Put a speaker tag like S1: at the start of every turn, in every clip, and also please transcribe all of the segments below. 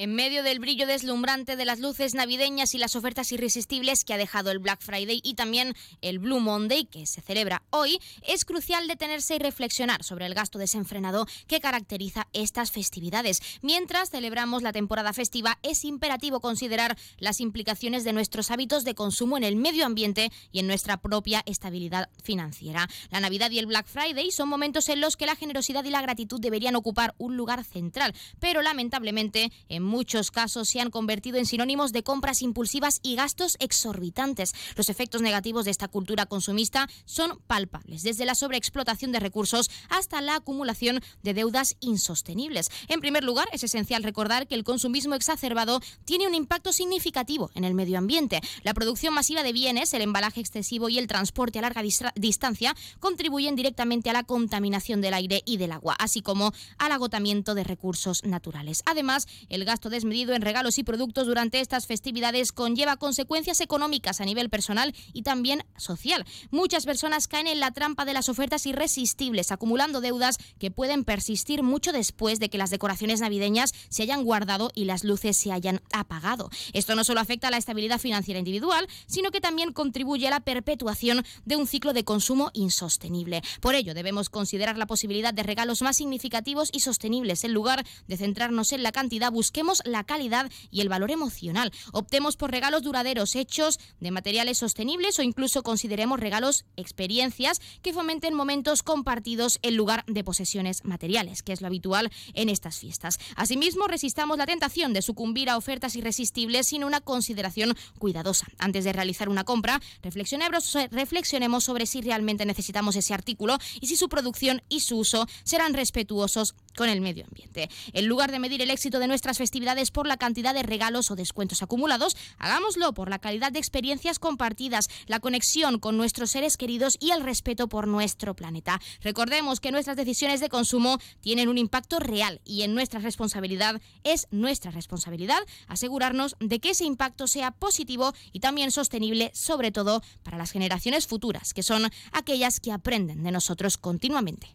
S1: En medio del brillo deslumbrante de las luces navideñas y las ofertas irresistibles que ha dejado el Black Friday y también el Blue Monday que se celebra hoy, es crucial detenerse y reflexionar sobre el gasto desenfrenado que caracteriza estas festividades. Mientras celebramos la temporada festiva, es imperativo considerar las implicaciones de nuestros hábitos de consumo en el medio ambiente y en nuestra propia estabilidad financiera. La Navidad y el Black Friday son momentos en los que la generosidad y la gratitud deberían ocupar un lugar central, pero lamentablemente en muchos casos se han convertido en sinónimos de compras impulsivas y gastos exorbitantes. Los efectos negativos de esta cultura consumista son palpables, desde la sobreexplotación de recursos hasta la acumulación de deudas insostenibles. En primer lugar, es esencial recordar que el consumismo exacerbado tiene un impacto significativo en el medio ambiente. La producción masiva de bienes, el embalaje excesivo y el transporte a larga distancia contribuyen directamente a la contaminación del aire y del agua, así como al agotamiento de recursos naturales. Además, el gasto desmedido en regalos y productos durante estas festividades conlleva consecuencias económicas a nivel personal y también social. Muchas personas caen en la trampa de las ofertas irresistibles, acumulando deudas que pueden persistir mucho después de que las decoraciones navideñas se hayan guardado y las luces se hayan apagado. Esto no solo afecta a la estabilidad financiera individual, sino que también contribuye a la perpetuación de un ciclo de consumo insostenible. Por ello, debemos considerar la posibilidad de regalos más significativos y sostenibles. En lugar de centrarnos en la cantidad, busquemos la calidad y el valor emocional. Optemos por regalos duraderos hechos de materiales sostenibles o incluso consideremos regalos experiencias que fomenten momentos compartidos en lugar de posesiones materiales, que es lo habitual en estas fiestas. Asimismo, resistamos la tentación de sucumbir a ofertas irresistibles sin una consideración cuidadosa. Antes de realizar una compra, reflexionemos, sobre si realmente necesitamos ese artículo y si su producción y su uso serán respetuosos con el medio ambiente. En lugar de medir el éxito de nuestras festividades por la cantidad de regalos o descuentos acumulados, hagámoslo por la calidad de experiencias compartidas, la conexión con nuestros seres queridos y el respeto por nuestro planeta. Recordemos que nuestras decisiones de consumo tienen un impacto real y en nuestra responsabilidad es nuestra responsabilidad asegurarnos de que ese impacto sea positivo y también sostenible, sobre todo para las generaciones futuras, que son aquellas que aprenden de nosotros continuamente.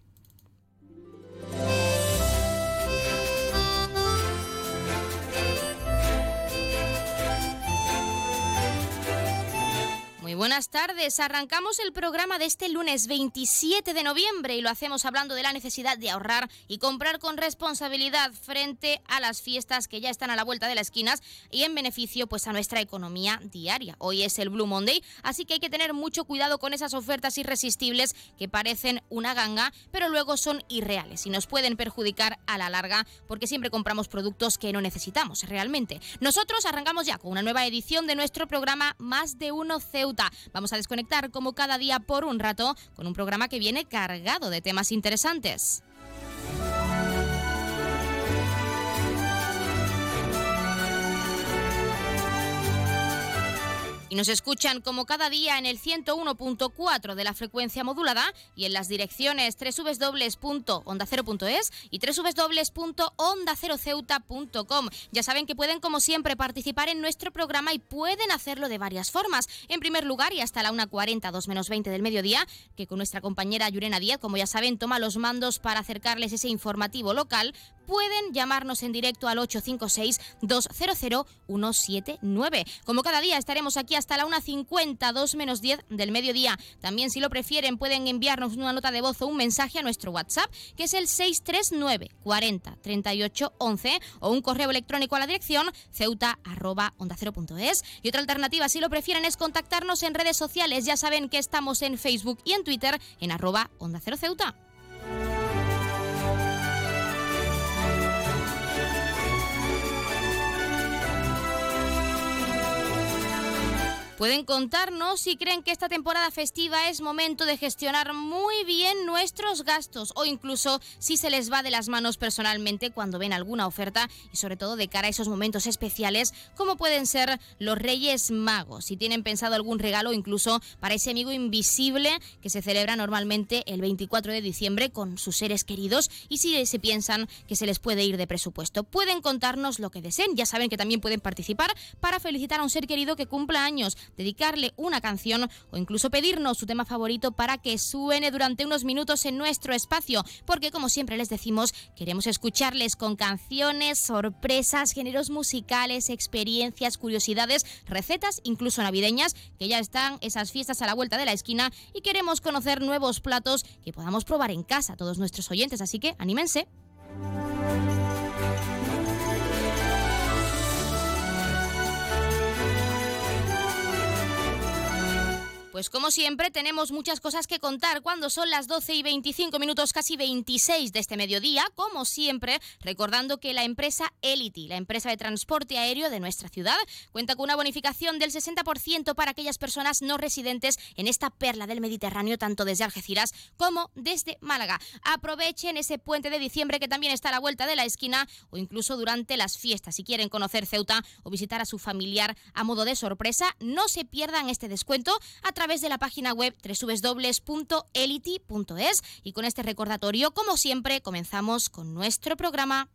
S1: Buenas tardes. Arrancamos el programa de este lunes 27 de noviembre y lo hacemos hablando de la necesidad de ahorrar y comprar con responsabilidad frente a las fiestas que ya están a la vuelta de las esquinas y en beneficio pues a nuestra economía diaria. Hoy es el Blue Monday, así que hay que tener mucho cuidado con esas ofertas irresistibles que parecen una ganga, pero luego son irreales y nos pueden perjudicar a la larga porque siempre compramos productos que no necesitamos realmente. Nosotros arrancamos ya con una nueva edición de nuestro programa Más de uno Ceuta Vamos a desconectar como cada día por un rato con un programa que viene cargado de temas interesantes. Y nos escuchan como cada día en el 101.4 de la frecuencia modulada y en las direcciones www.ondacero.es y www.ondaceroceuta.com. Ya saben que pueden como siempre participar en nuestro programa y pueden hacerlo de varias formas. En primer lugar y hasta la 1.40, 2 menos 20 del mediodía, que con nuestra compañera Yurena Díaz, como ya saben, toma los mandos para acercarles ese informativo local, pueden llamarnos en directo al 856-200-179. Como cada día estaremos aquí hasta la 1.50, 2 menos 10 del mediodía. También, si lo prefieren, pueden enviarnos una nota de voz o un mensaje a nuestro WhatsApp, que es el 639 40 38 11, o un correo electrónico a la dirección ceuta Y otra alternativa, si lo prefieren, es contactarnos en redes sociales. Ya saben que estamos en Facebook y en Twitter en arroba onda cero ceuta. Pueden contarnos si creen que esta temporada festiva es momento de gestionar muy bien nuestros gastos o incluso si se les va de las manos personalmente cuando ven alguna oferta y sobre todo de cara a esos momentos especiales como pueden ser los Reyes Magos. Si tienen pensado algún regalo incluso para ese amigo invisible que se celebra normalmente el 24 de diciembre con sus seres queridos y si se piensan que se les puede ir de presupuesto. Pueden contarnos lo que deseen. Ya saben que también pueden participar para felicitar a un ser querido que cumpla años dedicarle una canción o incluso pedirnos su tema favorito para que suene durante unos minutos en nuestro espacio, porque como siempre les decimos, queremos escucharles con canciones, sorpresas, géneros musicales, experiencias, curiosidades, recetas, incluso navideñas, que ya están esas fiestas a la vuelta de la esquina y queremos conocer nuevos platos que podamos probar en casa todos nuestros oyentes, así que anímense. Pues como siempre tenemos muchas cosas que contar cuando son las 12 y 25 minutos, casi 26 de este mediodía, como siempre, recordando que la empresa Elity, la empresa de transporte aéreo de nuestra ciudad, cuenta con una bonificación del 60% para aquellas personas no residentes en esta perla del Mediterráneo, tanto desde Algeciras como desde Málaga. Aprovechen ese puente de diciembre que también está a la vuelta de la esquina o incluso durante las fiestas. Si quieren conocer Ceuta o visitar a su familiar a modo de sorpresa, no se pierdan este descuento a través de la página web www.elity.es y con este recordatorio, como siempre, comenzamos con nuestro programa.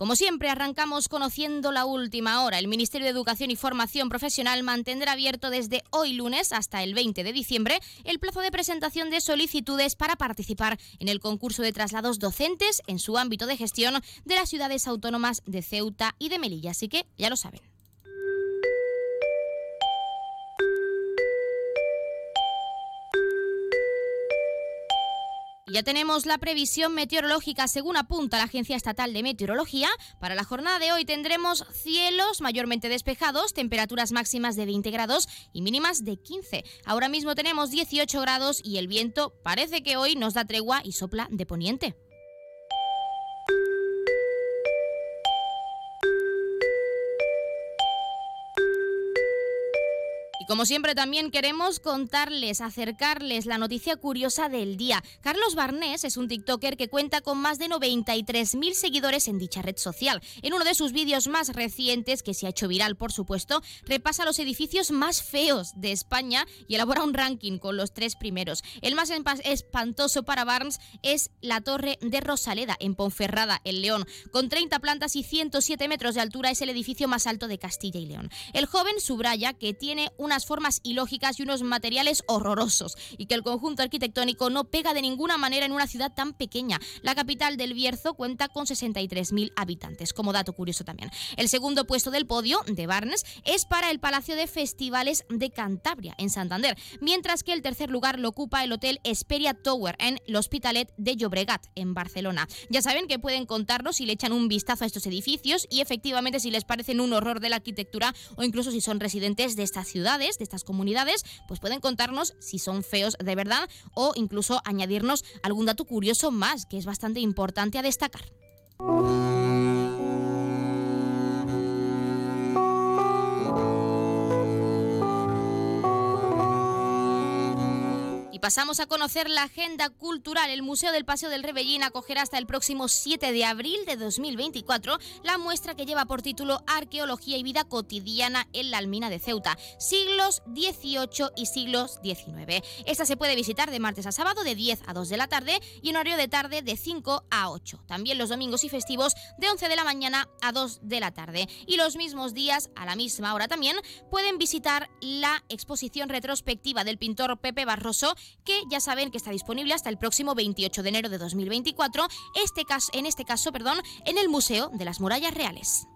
S1: Como siempre, arrancamos conociendo la última hora. El Ministerio de Educación y Formación Profesional mantendrá abierto desde hoy lunes hasta el 20 de diciembre el plazo de presentación de solicitudes para participar en el concurso de traslados docentes en su ámbito de gestión de las ciudades autónomas de Ceuta y de Melilla. Así que ya lo saben. Ya tenemos la previsión meteorológica según apunta la Agencia Estatal de Meteorología. Para la jornada de hoy tendremos cielos mayormente despejados, temperaturas máximas de 20 grados y mínimas de 15. Ahora mismo tenemos 18 grados y el viento parece que hoy nos da tregua y sopla de poniente. Como siempre también queremos contarles, acercarles la noticia curiosa del día. Carlos Barnés es un TikToker que cuenta con más de 93.000 seguidores en dicha red social. En uno de sus vídeos más recientes, que se ha hecho viral por supuesto, repasa los edificios más feos de España y elabora un ranking con los tres primeros. El más espantoso para Barnes es la Torre de Rosaleda en Ponferrada, en León. Con 30 plantas y 107 metros de altura es el edificio más alto de Castilla y León. El joven subraya que tiene una formas ilógicas y unos materiales horrorosos y que el conjunto arquitectónico no pega de ninguna manera en una ciudad tan pequeña. La capital del Bierzo cuenta con 63.000 habitantes, como dato curioso también. El segundo puesto del podio de Barnes es para el Palacio de Festivales de Cantabria, en Santander, mientras que el tercer lugar lo ocupa el Hotel Esperia Tower en L'Hospitalet de Llobregat, en Barcelona. Ya saben que pueden contarnos si le echan un vistazo a estos edificios y efectivamente si les parecen un horror de la arquitectura o incluso si son residentes de estas ciudades de estas comunidades, pues pueden contarnos si son feos de verdad o incluso añadirnos algún dato curioso más que es bastante importante a destacar. Pasamos a conocer la agenda cultural. El Museo del Paseo del Rebellín acogerá hasta el próximo 7 de abril de 2024 la muestra que lleva por título Arqueología y vida cotidiana en la Almina de Ceuta, siglos XVIII y siglos XIX. Esta se puede visitar de martes a sábado de 10 a 2 de la tarde y en horario de tarde de 5 a 8. También los domingos y festivos de 11 de la mañana a 2 de la tarde. Y los mismos días, a la misma hora también, pueden visitar la exposición retrospectiva del pintor Pepe Barroso que ya saben que está disponible hasta el próximo 28 de enero de 2024, este caso, en este caso perdón, en el Museo de las Murallas Reales.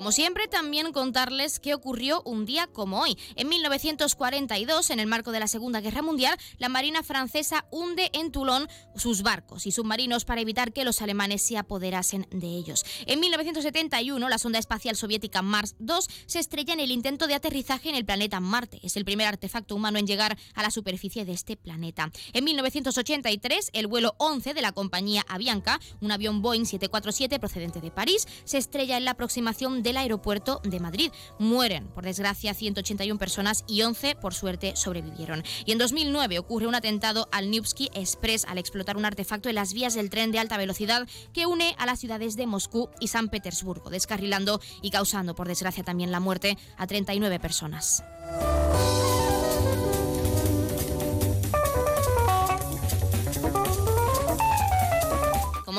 S1: Como siempre, también contarles qué ocurrió un día como hoy. En 1942, en el marco de la Segunda Guerra Mundial, la Marina francesa hunde en Toulon sus barcos y submarinos para evitar que los alemanes se apoderasen de ellos. En 1971, la sonda espacial soviética Mars 2 se estrella en el intento de aterrizaje en el planeta Marte. Es el primer artefacto humano en llegar a la superficie de este planeta. En 1983, el vuelo 11 de la compañía Avianca, un avión Boeing 747 procedente de París, se estrella en la aproximación de el aeropuerto de Madrid. Mueren, por desgracia, 181 personas y 11, por suerte, sobrevivieron. Y en 2009 ocurre un atentado al Nevsky Express al explotar un artefacto en las vías del tren de alta velocidad que une a las ciudades de Moscú y San Petersburgo, descarrilando y causando, por desgracia, también la muerte a 39 personas.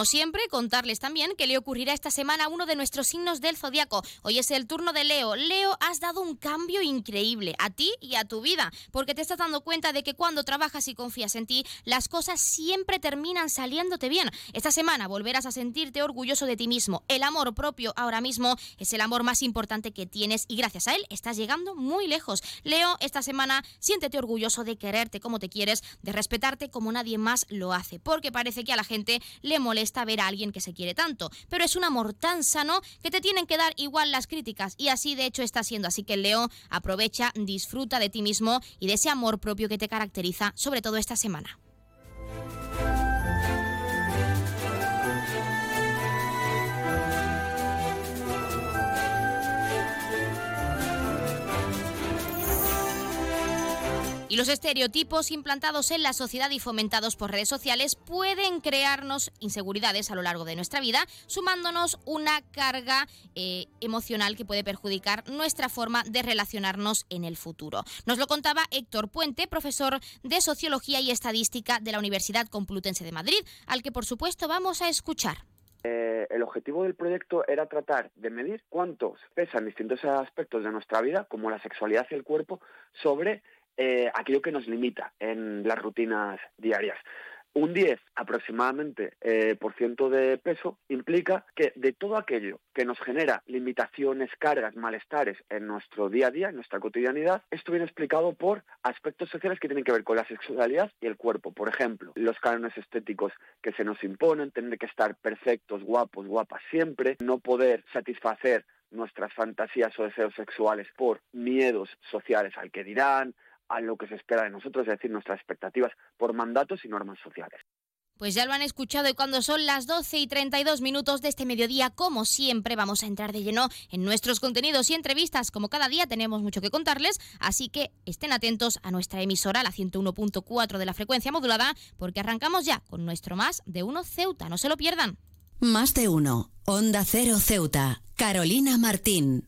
S1: Como siempre, contarles también qué le ocurrirá esta semana uno de nuestros signos del zodiaco. Hoy es el turno de Leo. Leo, has dado un cambio increíble a ti y a tu vida, porque te estás dando cuenta de que cuando trabajas y confías en ti, las cosas siempre terminan saliéndote bien. Esta semana volverás a sentirte orgulloso de ti mismo. El amor propio ahora mismo es el amor más importante que tienes y gracias a él estás llegando muy lejos. Leo, esta semana siéntete orgulloso de quererte como te quieres, de respetarte como nadie más lo hace, porque parece que a la gente le molesta ver a alguien que se quiere tanto, pero es un amor tan sano que te tienen que dar igual las críticas y así de hecho está siendo. Así que Leo, aprovecha, disfruta de ti mismo y de ese amor propio que te caracteriza, sobre todo esta semana. Y los estereotipos implantados en la sociedad y fomentados por redes sociales pueden crearnos inseguridades a lo largo de nuestra vida, sumándonos una carga eh, emocional que puede perjudicar nuestra forma de relacionarnos en el futuro. Nos lo contaba Héctor Puente, profesor de Sociología y Estadística de la Universidad Complutense de Madrid, al que por supuesto vamos a escuchar.
S2: Eh, el objetivo del proyecto era tratar de medir cuántos pesan distintos aspectos de nuestra vida, como la sexualidad y el cuerpo, sobre eh, aquello que nos limita en las rutinas diarias. Un 10 aproximadamente eh, por ciento de peso implica que de todo aquello que nos genera limitaciones, cargas, malestares en nuestro día a día, en nuestra cotidianidad, esto viene explicado por aspectos sociales que tienen que ver con la sexualidad y el cuerpo. Por ejemplo, los cánones estéticos que se nos imponen, tener que estar perfectos, guapos, guapas siempre, no poder satisfacer nuestras fantasías o deseos sexuales por miedos sociales al que dirán, a lo que se espera de nosotros, es decir, nuestras expectativas por mandatos y normas sociales.
S1: Pues ya lo han escuchado y cuando son las 12 y 32 minutos de este mediodía, como siempre, vamos a entrar de lleno en nuestros contenidos y entrevistas. Como cada día tenemos mucho que contarles, así que estén atentos a nuestra emisora, la 101.4 de la frecuencia modulada, porque arrancamos ya con nuestro Más de Uno Ceuta. No se lo pierdan.
S3: Más de Uno, Onda Cero Ceuta, Carolina Martín.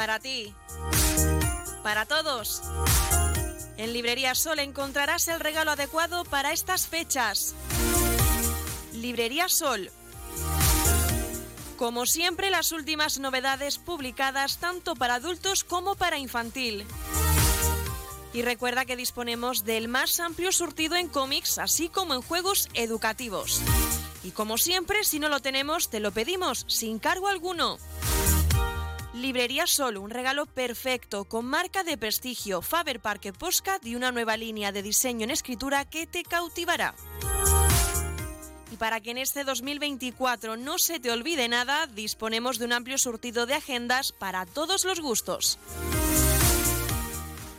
S4: Para ti. Para todos. En Librería Sol encontrarás el regalo adecuado para estas fechas. Librería Sol. Como siempre, las últimas novedades publicadas tanto para adultos como para infantil. Y recuerda que disponemos del más amplio surtido en cómics, así como en juegos educativos. Y como siempre, si no lo tenemos, te lo pedimos sin cargo alguno. Librería Sol, un regalo perfecto con marca de prestigio Faber Parque Postcard y una nueva línea de diseño en escritura que te cautivará. Y para que en este 2024 no se te olvide nada, disponemos de un amplio surtido de agendas para todos los gustos.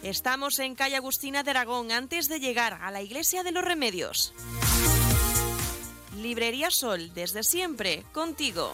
S4: Estamos en calle Agustina de Aragón antes de llegar a la Iglesia de los Remedios. Librería Sol, desde siempre, contigo.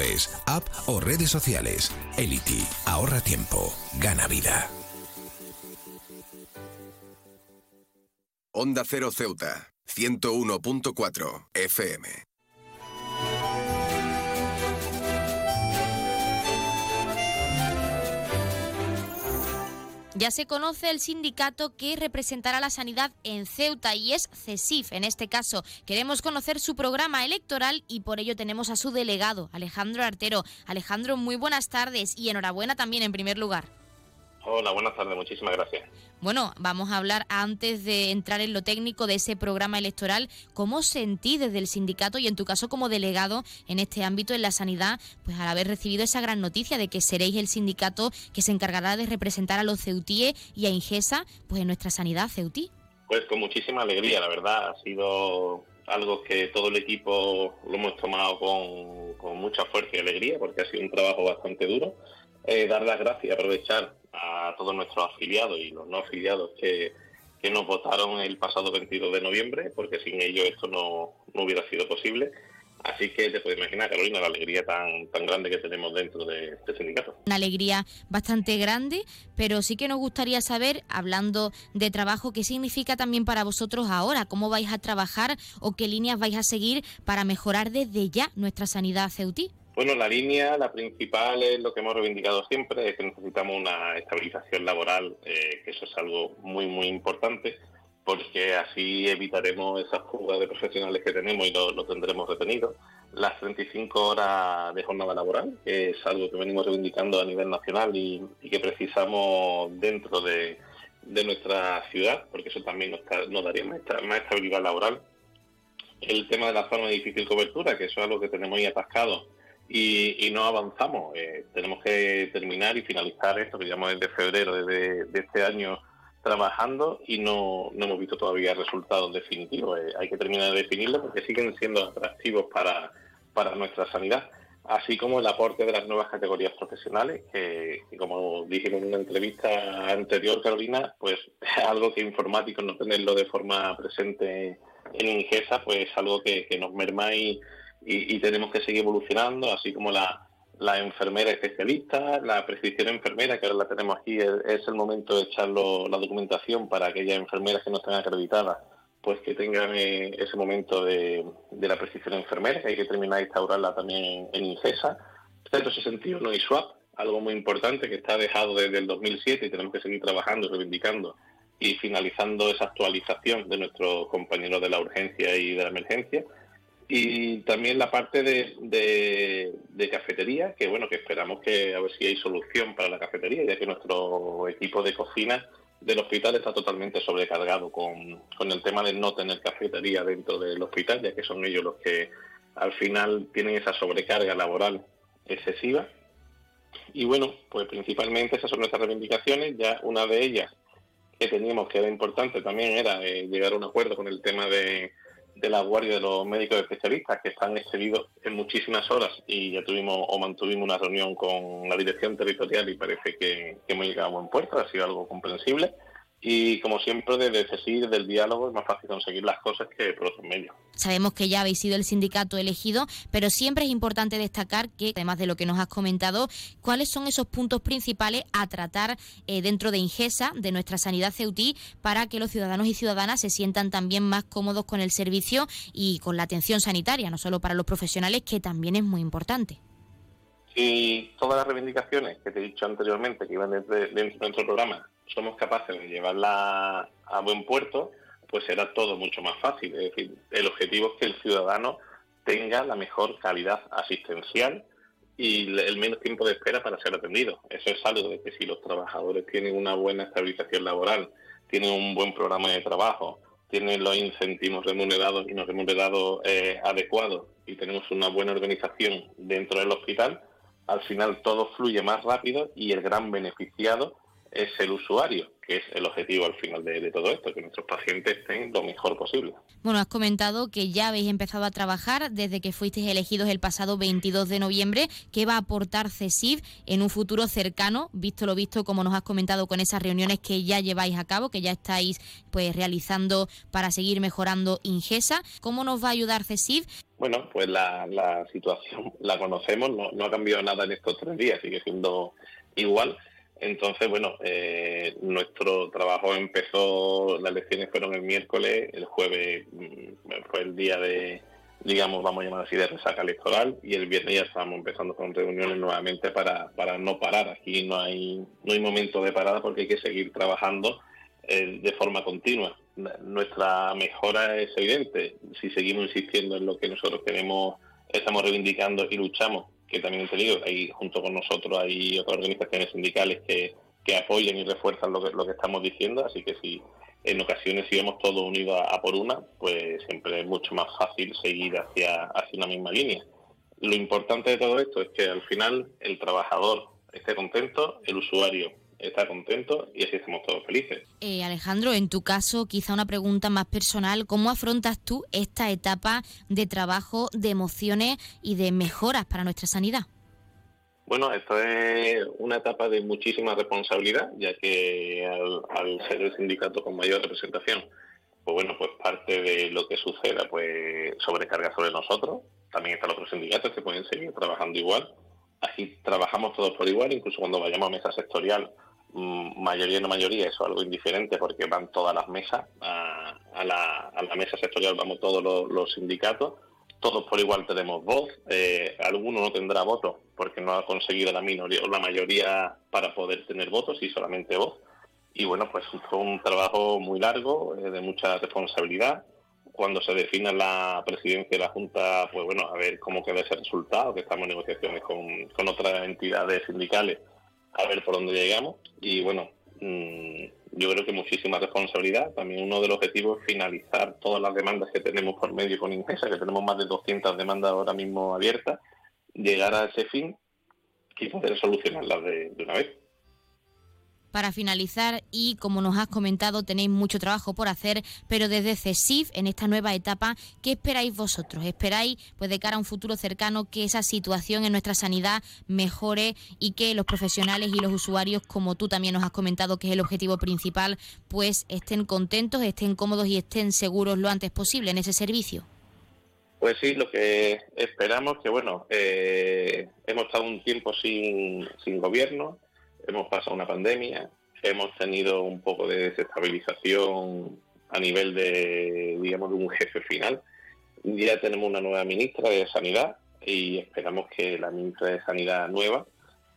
S5: es app o redes sociales. Elity, ahorra tiempo, gana vida.
S6: Onda Cero Ceuta, 101.4 FM.
S1: Ya se conoce el sindicato que representará la sanidad en Ceuta y es CESIF. En este caso, queremos conocer su programa electoral y por ello tenemos a su delegado, Alejandro Artero. Alejandro, muy buenas tardes y enhorabuena también en primer lugar.
S7: Hola, buenas tardes, muchísimas gracias.
S1: Bueno, vamos a hablar antes de entrar en lo técnico de ese programa electoral. ¿Cómo sentí desde el sindicato y en tu caso como delegado en este ámbito en la sanidad, pues al haber recibido esa gran noticia de que seréis el sindicato que se encargará de representar a los ceutíes y a Ingesa, pues en nuestra sanidad ceutí?
S7: Pues con muchísima alegría, la verdad. Ha sido algo que todo el equipo lo hemos tomado con, con mucha fuerza y alegría porque ha sido un trabajo bastante duro. Eh, dar las gracias aprovechar a todos nuestros afiliados y los no afiliados que, que nos votaron el pasado 22 de noviembre, porque sin ellos esto no, no hubiera sido posible. Así que te puedes imaginar, Carolina, la alegría tan, tan grande que tenemos dentro de este sindicato.
S1: Una alegría bastante grande, pero sí que nos gustaría saber, hablando de trabajo, qué significa también para vosotros ahora, cómo vais a trabajar o qué líneas vais a seguir para mejorar desde ya nuestra sanidad ceutí.
S7: Bueno, la línea, la principal es lo que hemos reivindicado siempre, es que necesitamos una estabilización laboral, eh, que eso es algo muy, muy importante, porque así evitaremos esas fugas de profesionales que tenemos y lo, tendremos retenido. Las 35 horas de jornada laboral, que es algo que venimos reivindicando a nivel nacional y, que precisamos dentro de, nuestra ciudad, porque eso también nos, nos daría más, estabilidad laboral. El tema de la zona de difícil cobertura, que eso es algo que tenemos ahí atascado y, no avanzamos. Eh, tenemos que terminar y finalizar esto que llevamos desde febrero de, este año trabajando y no, no, hemos visto todavía resultados definitivos. Eh, hay que terminar de definirlo porque siguen siendo atractivos para, para nuestra sanidad, así como el aporte de las nuevas categorías profesionales, que, como dijimos en una entrevista anterior, Carolina, pues algo que informáticos no tenerlo de forma presente en Ingesa, pues algo que, que nos merma y y, tenemos que seguir evolucionando, así como la, enfermera especialista, la prescripción enfermera, que ahora la tenemos aquí, es, el momento de echar la documentación para aquellas enfermeras que no estén acreditadas, pues que tengan eh, ese momento de, la prescripción enfermera, que hay que terminar de instaurarla también en INCESA. En ese sentido, no hay swap, algo muy importante que está dejado desde el 2007 y tenemos que seguir trabajando, reivindicando y finalizando esa actualización de nuestros compañeros de la urgencia y de la emergencia y también la parte de, de, cafetería, que bueno, que esperamos que a ver si hay solución para la cafetería, ya que nuestro equipo de cocina del hospital está totalmente sobrecargado con, con el tema de no tener cafetería dentro del hospital, ya que son ellos los que al final tienen esa sobrecarga laboral excesiva. Y bueno, pues principalmente esas son nuestras reivindicaciones. Ya una de ellas que teníamos que era importante también era eh, llegar a un acuerdo con el tema de, de la guardia de los médicos especialistas que están excedidos en muchísimas horas y ya tuvimos o mantuvimos una reunión con la dirección territorial y parece que, hemos llegado a buen puerto, ha sido algo comprensible. Y como siempre desde ese desde el diálogo es más fácil conseguir las cosas que por otros medios.
S1: Sabemos que ya habéis sido el sindicato elegido, pero siempre es importante destacar que, además de lo que nos has comentado, cuáles son esos puntos principales a tratar eh, dentro de Ingesa, de nuestra sanidad ceutí, para que los ciudadanos y ciudadanas se sientan también más cómodos con el servicio y con la atención sanitaria, no solo para los profesionales, que también es muy importante.
S7: Y todas las reivindicaciones que te he dicho anteriormente, que iban dentro de nuestro programa, somos capaces de llevarla a buen puerto, pues será todo mucho más fácil. Es decir, el objetivo es que el ciudadano tenga la mejor calidad asistencial y el menos tiempo de espera para ser atendido. Eso es algo de que si los trabajadores tienen una buena estabilización laboral, tienen un buen programa de trabajo, tienen los incentivos remunerados y no remunerados eh, adecuados y tenemos una buena organización dentro del hospital, al final todo fluye más rápido y el gran beneficiado es el usuario, que es el objetivo al final de, todo esto, que nuestros pacientes estén lo mejor posible.
S1: Bueno, has comentado que ya habéis empezado a trabajar desde que fuisteis elegidos el pasado 22 de noviembre. ¿Qué va a aportar CESIF en un futuro cercano, visto lo visto, como nos has comentado con esas reuniones que ya lleváis a cabo, que ya estáis pues realizando para seguir mejorando Ingesa? ¿Cómo nos va a ayudar CESIF?
S7: Bueno, pues la, situación la conocemos, no, no ha cambiado nada en estos tres días, sigue siendo igual entonces, bueno, eh, nuestro trabajo empezó, las elecciones fueron el miércoles, el jueves mm, fue el día de, digamos, vamos a llamar así, de resaca electoral y el viernes ya estábamos empezando con reuniones nuevamente para, para no parar. Aquí no hay, no hay momento de parada porque hay que seguir trabajando eh, de forma continua. Nuestra mejora es evidente si seguimos insistiendo en lo que nosotros queremos, estamos reivindicando y luchamos que también te digo, ahí junto con nosotros hay otras organizaciones sindicales que, que apoyan y refuerzan lo que, lo que estamos diciendo, así que si en ocasiones si todos unidos a, por una, pues siempre es mucho más fácil seguir hacia, hacia una misma línea. Lo importante de todo esto es que al final el trabajador esté contento, el usuario está contento y así estamos todos felices.
S1: Eh, Alejandro, en tu caso, quizá una pregunta más personal, ¿cómo afrontas tú esta etapa de trabajo, de emociones y de mejoras para nuestra sanidad?
S7: Bueno, esto es una etapa de muchísima responsabilidad, ya que al, ser el sindicato con mayor representación, pues bueno, pues parte de lo que suceda, pues sobrecarga sobre nosotros. También están otros sindicatos que pueden seguir trabajando igual. Así trabajamos todos por igual, incluso cuando vayamos a mesa sectorial mayoría no mayoría, eso es algo indiferente porque van todas las mesas, a, la, mesa sectorial vamos todos los, sindicatos, todos por igual tenemos voz, eh, alguno no tendrá voto porque no ha conseguido la minoría o la mayoría para poder tener votos y solamente voz. Y bueno, pues fue un trabajo muy largo, eh, de mucha responsabilidad. Cuando se defina la presidencia de la Junta, pues bueno, a ver cómo queda ese resultado, que estamos en negociaciones con otras entidades sindicales a ver por dónde llegamos. Y bueno, mm, yo creo que muchísima responsabilidad. También uno de los objetivos es finalizar todas las demandas que tenemos por medio con Ingesa, que tenemos más de 200 demandas ahora mismo abiertas, llegar a ese fin y poder solucionarlas de una vez
S1: para finalizar y como nos has comentado tenéis mucho trabajo por hacer, pero desde CESIF en esta nueva etapa, ¿qué esperáis vosotros? ¿Esperáis pues de cara a un futuro cercano que esa situación en nuestra sanidad mejore y que los profesionales y los usuarios, como tú también nos has comentado que es el objetivo principal, pues estén contentos, estén cómodos y estén seguros lo antes posible en ese servicio?
S7: Pues sí, lo que esperamos que, bueno, eh, hemos estado un tiempo sin, sin gobierno, hemos pasado una pandemia, hemos tenido un poco de desestabilización a nivel de, digamos, de un jefe final. Ya tenemos una nueva ministra de Sanidad y esperamos que la ministra de Sanidad nueva,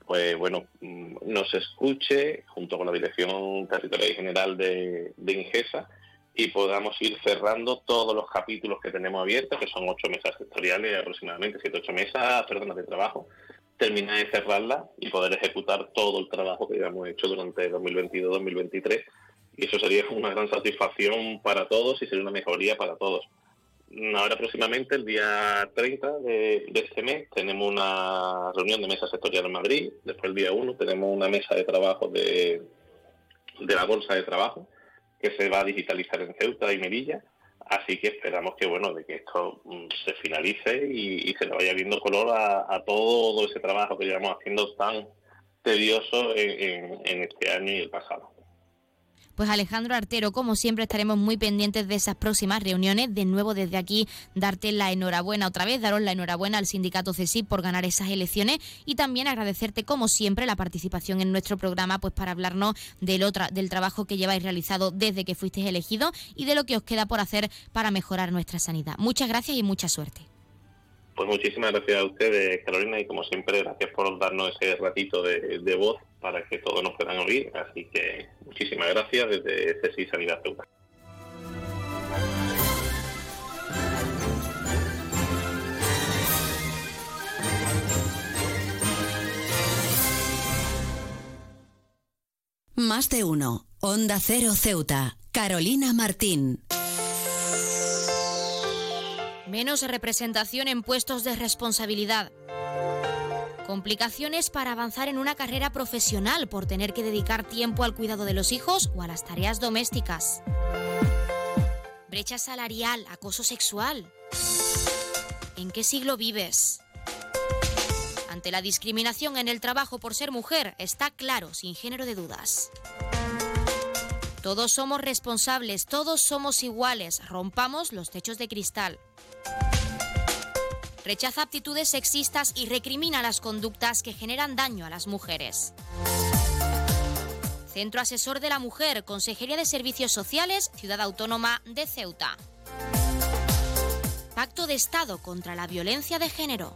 S7: pues bueno, mm, nos escuche junto con la Dirección Territorial General de, de Ingesa y podamos ir cerrando todos los capítulos que tenemos abiertos, que son ocho mesas sectoriales aproximadamente, siete, ocho mesas, personas de trabajo, terminar de cerrarla y poder ejecutar todo el trabajo que hemos hecho durante 2022-2023. Y eso sería una gran satisfacción para todos y sería una mejoría para todos. Ahora próximamente, el día 30 de, este mes, tenemos una reunión de mesa sectorial en Madrid. Después el día 1 tenemos una mesa de trabajo de, de la Bolsa de Trabajo que se va a digitalizar en Ceuta y Melilla Así que esperamos que bueno de que esto mm, se finalice y, se le vaya viendo color a, todo ese trabajo que llevamos haciendo tan tedioso en, este año y el pasado.
S1: Pues Alejandro Artero, como siempre, estaremos muy pendientes de esas próximas reuniones. De nuevo, desde aquí, darte la enhorabuena otra vez, daros la enhorabuena al sindicato CESIP por ganar esas elecciones y también agradecerte, como siempre, la participación en nuestro programa, pues para hablarnos del, otra, del trabajo que lleváis realizado desde que fuisteis elegidos y de lo que os queda por hacer para mejorar nuestra sanidad. Muchas gracias y mucha suerte.
S7: Pues muchísimas gracias a ustedes, Carolina, y como siempre, gracias por darnos ese ratito de, voz para que todos nos puedan oír. Así que muchísimas gracias desde CESI Sanidad Ceuta.
S3: Más de uno. Onda Cero Ceuta. Carolina Martín.
S1: Menos representación en puestos de responsabilidad. Complicaciones para avanzar en una carrera profesional por tener que dedicar tiempo al cuidado de los hijos o a las tareas domésticas. Brecha salarial, acoso sexual. ¿En qué siglo vives? Ante la discriminación en el trabajo por ser mujer, está claro, sin género de dudas. Todos somos responsables, todos somos iguales, rompamos los techos de cristal. Rechaza actitudes sexistas y recrimina las conductas que generan daño a las mujeres. Centro Asesor de la Mujer, Consejería de Servicios Sociales, Ciudad Autónoma de Ceuta. Pacto de Estado contra la Violencia de Género.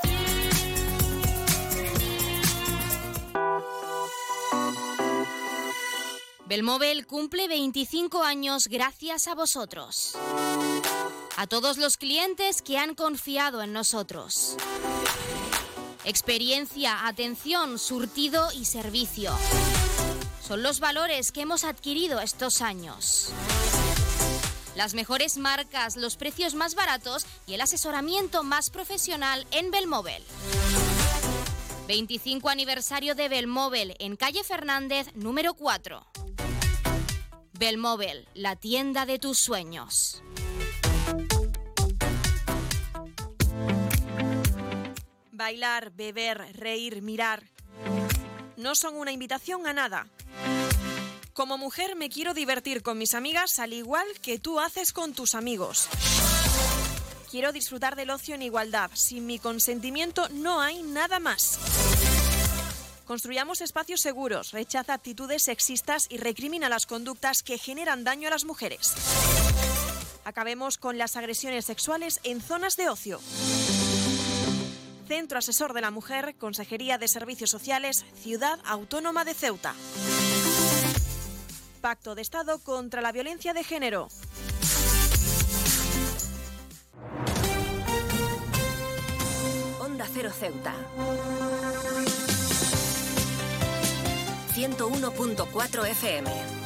S1: Belmóvil cumple 25 años gracias a vosotros. A todos los clientes que han confiado en nosotros. Experiencia, atención, surtido y servicio. Son los valores que hemos adquirido estos años. Las mejores marcas, los precios más baratos y el asesoramiento más profesional en Belmóvil. 25 aniversario de Belmóvil en calle Fernández número 4. Belmóvil, la tienda de tus sueños.
S4: Bailar, beber, reír, mirar. No son una invitación a nada. Como mujer me quiero divertir con mis amigas al igual que tú haces con tus amigos. Quiero disfrutar del ocio en igualdad. Sin mi consentimiento no hay nada más. Construyamos espacios seguros, rechaza actitudes sexistas y recrimina las conductas que generan daño a las mujeres. Acabemos con las agresiones sexuales en zonas de ocio. Centro Asesor de la Mujer, Consejería de Servicios Sociales, Ciudad Autónoma de Ceuta. Pacto de Estado contra la Violencia de Género.
S8: Onda Cero Ceuta. 101.4 FM.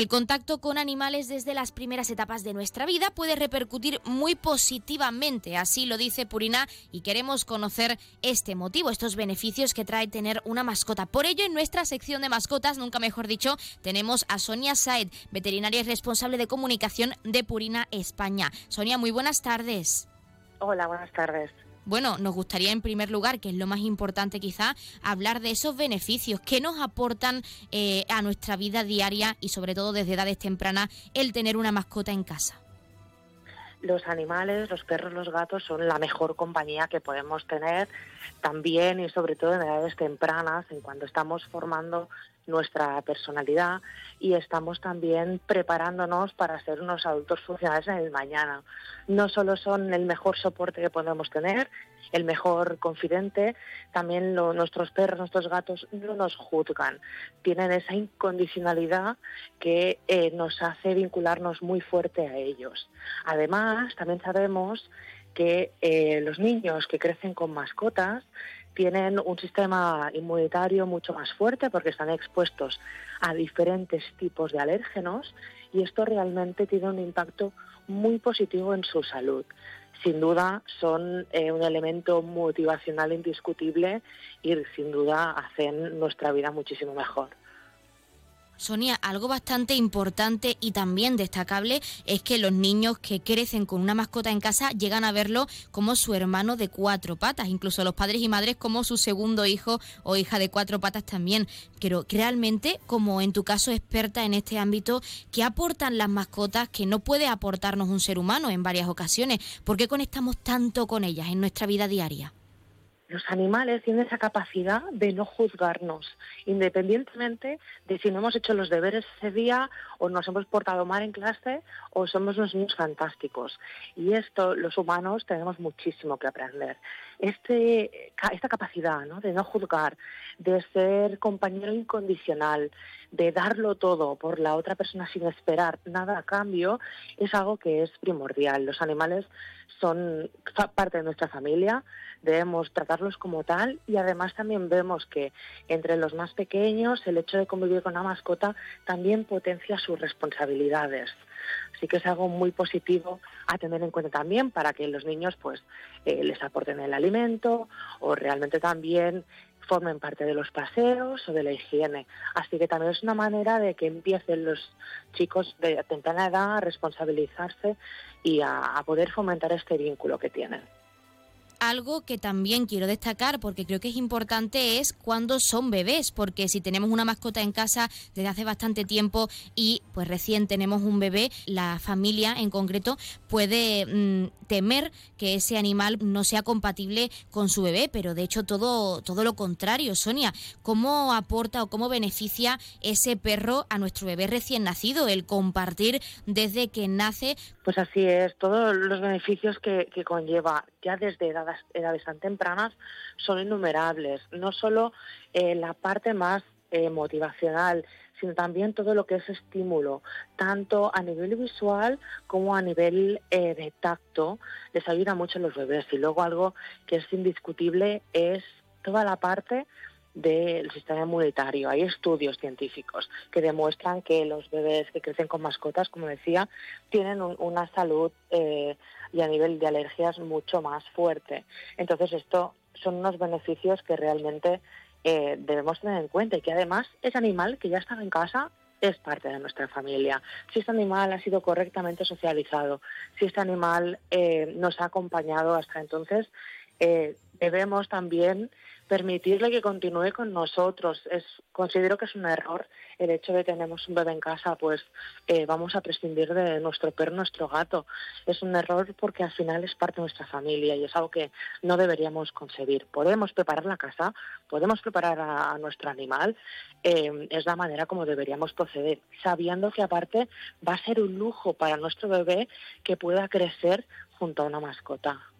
S1: El contacto con animales desde las primeras etapas de nuestra vida puede repercutir muy positivamente, así lo dice Purina, y queremos conocer este motivo, estos beneficios que trae tener una mascota. Por ello, en nuestra sección de mascotas, nunca mejor dicho, tenemos a Sonia Saed, veterinaria y responsable de comunicación de Purina España. Sonia, muy buenas tardes.
S9: Hola, buenas tardes.
S1: Bueno, nos gustaría en primer lugar, que es lo más importante quizá, hablar de esos beneficios que nos aportan eh, a nuestra vida diaria y sobre todo desde edades tempranas el tener una mascota en casa.
S9: Los animales, los perros, los gatos son la mejor compañía que podemos tener también y sobre todo en edades tempranas, en cuando estamos formando nuestra personalidad y estamos también preparándonos para ser unos adultos funcionales en el mañana. No solo son el mejor soporte que podemos tener, el mejor confidente, también nuestros perros, nuestros gatos no nos juzgan, tienen esa incondicionalidad que eh, nos hace vincularnos muy fuerte a ellos. Además, también sabemos que eh, los niños que crecen con mascotas tienen un sistema inmunitario mucho más fuerte porque están expuestos a diferentes tipos de alérgenos y esto realmente tiene un impacto muy positivo en su salud. Sin duda son eh, un elemento motivacional indiscutible y sin duda hacen nuestra vida muchísimo mejor.
S1: Sonia, algo bastante importante y también destacable es que los niños que crecen con una mascota en casa llegan a verlo como su hermano de cuatro patas, incluso los padres y madres como su segundo hijo o hija de cuatro patas también. Pero realmente, como en tu caso experta en este ámbito, ¿qué aportan las mascotas que no puede aportarnos un ser humano en varias ocasiones? ¿Por qué conectamos tanto con ellas en nuestra vida diaria?
S9: Los animales tienen esa capacidad de no juzgarnos, independientemente de si no hemos hecho los deberes ese día o nos hemos portado mal en clase o somos unos niños fantásticos. Y esto los humanos tenemos muchísimo que aprender. Este, esta capacidad de no juzgar, de ser compañero incondicional, de darlo todo por la otra persona sin esperar nada a cambio, es algo que es primordial. Los animales son parte de nuestra familia, debemos tratarlos como tal y además también vemos que entre los más pequeños el hecho de convivir con una mascota también potencia sus responsabilidades. Así que es algo muy positivo a tener en cuenta también para que los niños pues eh, les aporten el alimento o realmente también formen parte de los paseos o de la higiene. Así que también es una manera de que empiecen los chicos de temprana edad a responsabilizarse y a poder fomentar este vínculo que tienen
S1: algo que también quiero destacar porque creo que es importante es cuando son bebés, porque si tenemos una mascota en casa desde hace bastante tiempo y pues recién tenemos un bebé, la familia en concreto puede mm, temer que ese animal no sea compatible con su bebé, pero de hecho todo, todo lo contrario. Sonia, ¿cómo aporta o cómo beneficia ese perro a nuestro bebé recién nacido, el compartir desde que nace?
S9: Pues así es, todos los beneficios que, que conlleva ya desde edad edades, tan tempranas son innumerables. No solo eh, la parte más eh, motivacional, sino también todo lo que es estímulo, tanto a nivel visual como a nivel eh, de tacto, les ayuda mucho a los bebés. Y luego algo que es indiscutible es toda la parte del sistema inmunitario. Hay estudios científicos que demuestran que los bebés que crecen con mascotas, como decía, tienen una salud eh, y a nivel de alergias mucho más fuerte. Entonces, esto son unos beneficios que realmente eh, debemos tener en cuenta y que además ese animal que ya estaba en casa es parte de nuestra familia. Si este animal ha sido correctamente socializado, si este animal eh, nos ha acompañado hasta entonces, debemos también permitirle que continúe con nosotros. Es, considero que es un error el hecho de que tenemos un bebé en casa, pues eh, vamos a prescindir de nuestro perro, nuestro gato. Es un error porque al final es parte de nuestra familia y es algo que no deberíamos concebir. Podemos preparar la casa, podemos preparar a, nuestro animal, eh, es la manera como deberíamos proceder, sabiendo que aparte va a ser un lujo para nuestro bebé que pueda crecer junto a una mascota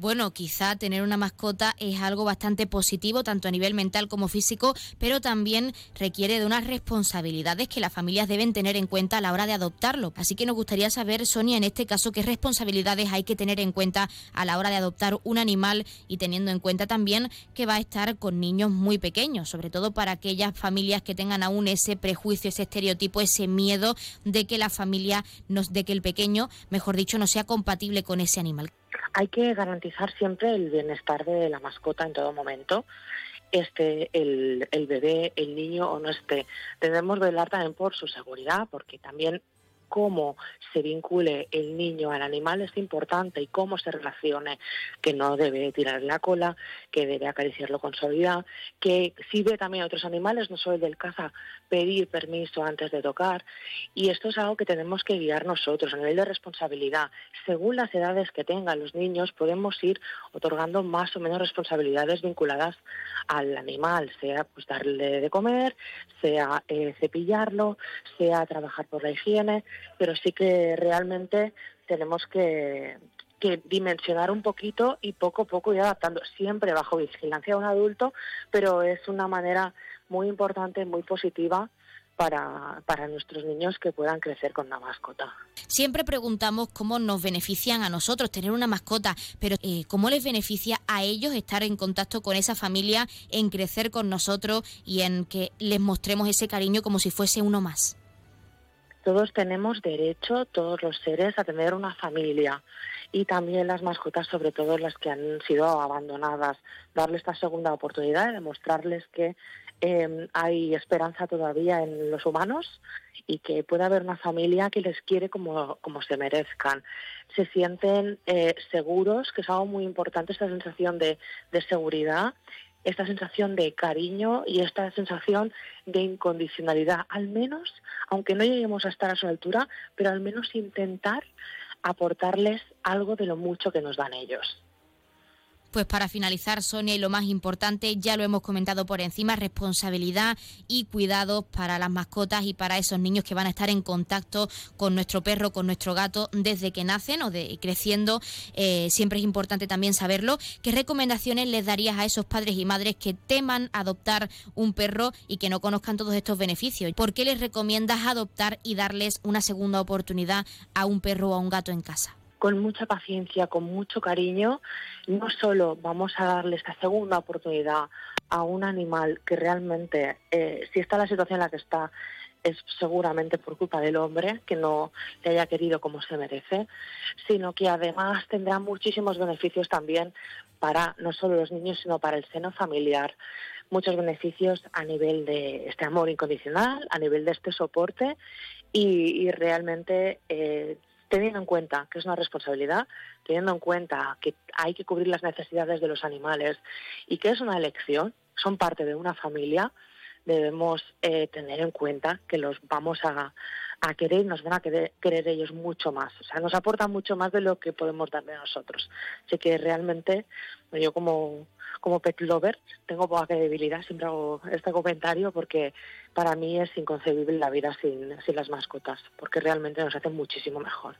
S1: bueno, quizá tener una mascota es algo bastante positivo, tanto a nivel mental como físico, pero también requiere de unas responsabilidades que las familias deben tener en cuenta a la hora de adoptarlo. Así que nos gustaría saber, Sonia, en este caso, qué responsabilidades hay que tener en cuenta a la hora de adoptar un animal y teniendo en cuenta también que va a estar con niños muy pequeños, sobre todo para aquellas familias que tengan aún ese prejuicio, ese estereotipo, ese miedo de que la familia, de que el pequeño, mejor dicho, no sea compatible con ese animal
S9: hay que garantizar siempre el bienestar de la mascota en todo momento este el, el bebé, el niño o no esté. Debemos velar también por su seguridad, porque también cómo se vincule el niño al animal es importante y cómo se relacione, que no debe tirar la cola, que debe acariciarlo con suavidad, que si ve también a otros animales, no solo el del caza, pedir permiso antes de tocar. Y esto es algo que tenemos que guiar nosotros a nivel de responsabilidad. Según las edades que tengan los niños, podemos ir otorgando más o menos responsabilidades vinculadas al animal, sea pues darle de comer, sea eh, cepillarlo, sea trabajar por la higiene, pero sí que realmente tenemos que, dimensionar un poquito y poco a poco ir adaptando, siempre bajo vigilancia de un adulto, pero es una manera muy importante, muy positiva para, para, nuestros niños que puedan crecer con una mascota.
S1: Siempre preguntamos cómo nos benefician a nosotros tener una mascota, pero eh, cómo les beneficia a ellos estar en contacto con esa familia, en crecer con nosotros y en que les mostremos ese cariño como si fuese uno más.
S9: Todos tenemos derecho, todos los seres, a tener una familia y también las mascotas, sobre todo las que han sido abandonadas, darle esta segunda oportunidad de demostrarles que eh, hay esperanza todavía en los humanos y que puede haber una familia que les quiere como, como se merezcan. Se sienten eh, seguros, que es algo muy importante, esta sensación de, de seguridad esta sensación de cariño y esta sensación de incondicionalidad, al menos, aunque no lleguemos a estar a su altura, pero al menos intentar aportarles algo de lo mucho que nos dan ellos.
S1: Pues para finalizar, Sonia, y lo más importante, ya lo hemos comentado por encima, responsabilidad y cuidados para las mascotas y para esos niños que van a estar en contacto con nuestro perro, con nuestro gato desde que nacen o de creciendo. Eh, siempre es importante también saberlo. ¿Qué recomendaciones les darías a esos padres y madres que teman adoptar un perro y que no conozcan todos estos beneficios? ¿Por qué les recomiendas adoptar y darles una segunda oportunidad a un perro o a un gato en casa?
S9: Con mucha paciencia, con mucho cariño, no solo vamos a darle esta segunda oportunidad a un animal que realmente, eh, si está la situación en la que está, es seguramente por culpa del hombre que no le haya querido como se merece, sino que además tendrá muchísimos beneficios también para no solo los niños, sino para el seno familiar. Muchos beneficios a nivel de este amor incondicional, a nivel de este soporte y, realmente eh, teniendo en cuenta que es una responsabilidad, teniendo en cuenta que hay que cubrir las necesidades de los animales y que es una elección, son parte de una familia, debemos eh, tener en cuenta que los vamos a, a querer, nos van a querer, querer, ellos mucho más. O sea, nos aportan mucho más de lo que podemos darle nosotros. Así que realmente, yo como, como pet lover tengo poca credibilidad, siempre hago este comentario porque para mí es inconcebible la vida sin, sin las mascotas, porque realmente nos hacen muchísimo mejor.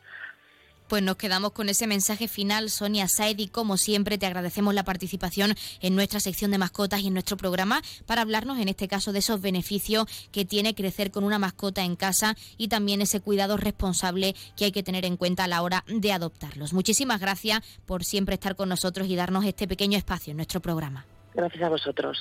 S1: Pues nos quedamos con ese mensaje final, Sonia Saedi. Como siempre, te agradecemos la participación en nuestra sección de mascotas y en nuestro programa para hablarnos, en este caso, de esos beneficios que tiene crecer con una mascota en casa y también ese cuidado responsable que hay que tener en cuenta a la hora de adoptarlos. Muchísimas gracias por siempre estar con nosotros y darnos este pequeño espacio en nuestro programa.
S9: Gracias a vosotros.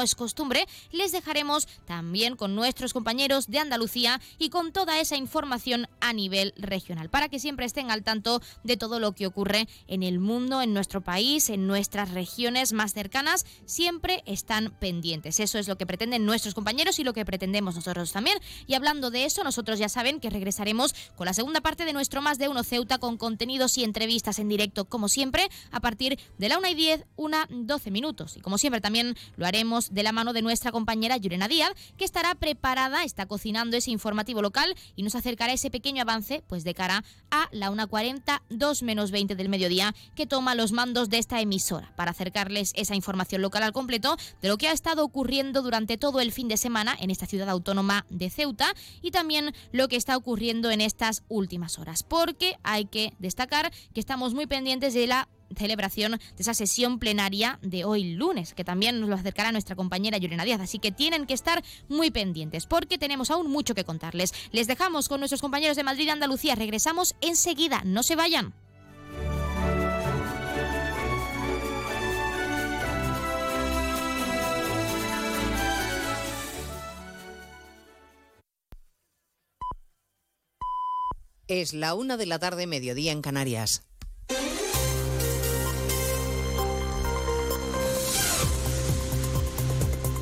S1: es costumbre, les dejaremos también con nuestros compañeros de Andalucía y con toda esa información a nivel regional, para que siempre estén al tanto de todo lo que ocurre en el mundo, en nuestro país, en nuestras regiones más cercanas, siempre están pendientes. Eso es lo que pretenden nuestros compañeros y lo que pretendemos nosotros también. Y hablando de eso, nosotros ya saben que regresaremos con la segunda parte de nuestro Más de Uno Ceuta con contenidos y entrevistas en directo, como siempre, a partir de la 1 y 10, una 12 minutos. Y como siempre también lo haremos de la mano de nuestra compañera Yurena Díaz, que estará preparada, está cocinando ese informativo local y nos acercará ese pequeño avance pues de cara a la 1.40, 2 menos 20 del mediodía, que toma los mandos de esta emisora para acercarles esa información local al completo de lo que ha estado ocurriendo durante todo el fin de semana en esta ciudad autónoma de Ceuta y también lo que está ocurriendo en estas últimas horas, porque hay que destacar que estamos muy pendientes de la celebración de esa sesión plenaria de hoy lunes, que también nos lo acercará nuestra compañera Yurena Díaz. Así que tienen que estar muy pendientes porque tenemos aún mucho que contarles. Les dejamos con nuestros compañeros de Madrid y Andalucía. Regresamos enseguida. No se vayan.
S10: Es la una de la tarde, mediodía en Canarias.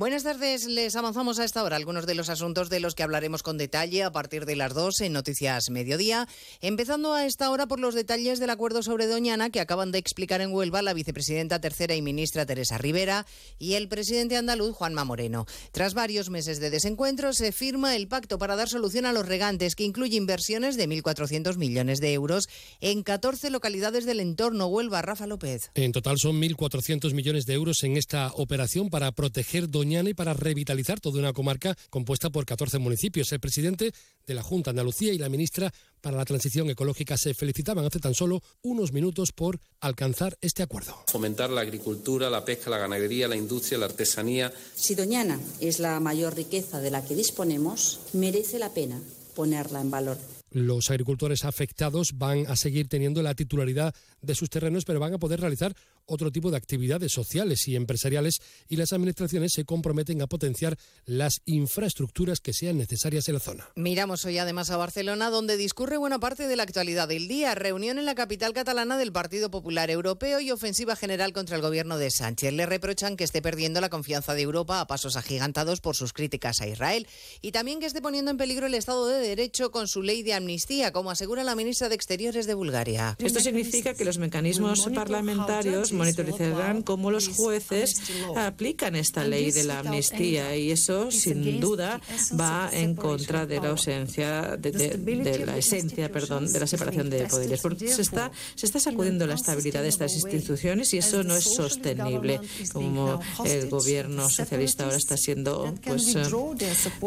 S10: Buenas tardes, les avanzamos a esta hora algunos de los asuntos de los que hablaremos con detalle a partir de las 2 en Noticias Mediodía, empezando a esta hora por los detalles del acuerdo sobre Doñana que acaban de explicar en Huelva la vicepresidenta tercera y ministra Teresa Rivera y el presidente andaluz Juanma Moreno. Tras varios meses de desencuentro, se firma el pacto para dar solución a los regantes que incluye inversiones de 1.400 millones de euros en 14 localidades del entorno Huelva. Rafa López.
S11: En total son 1.400 millones de euros en esta operación para proteger Doñana y para revitalizar toda una comarca compuesta por 14 municipios. El presidente de la Junta Andalucía y la ministra para la Transición Ecológica se felicitaban hace tan solo unos minutos por alcanzar este acuerdo.
S12: Fomentar la agricultura, la pesca, la ganadería, la industria, la artesanía.
S13: Si Doñana es la mayor riqueza de la que disponemos, merece la pena ponerla en valor
S11: los agricultores afectados van a seguir teniendo la titularidad de sus terrenos, pero van a poder realizar otro tipo de actividades sociales y empresariales y las administraciones se comprometen a potenciar las infraestructuras que sean necesarias en la zona.
S10: Miramos hoy además a Barcelona, donde discurre buena parte de la actualidad del día. Reunión en la capital catalana del Partido Popular Europeo y ofensiva general contra el gobierno de Sánchez. Le reprochan que esté perdiendo la confianza de Europa a pasos agigantados por sus críticas a Israel y también que esté poniendo en peligro el Estado de Derecho con su ley de amnistía, como asegura la ministra de Exteriores de Bulgaria.
S14: Esto significa que los mecanismos parlamentarios monitorizarán cómo los jueces aplican esta ley de la amnistía y eso, sin duda, va en contra de la ausencia, de, la esencia, perdón, de la separación de poderes. Porque se está, se está sacudiendo la estabilidad de estas instituciones y eso no es sostenible, como el gobierno socialista ahora está siendo pues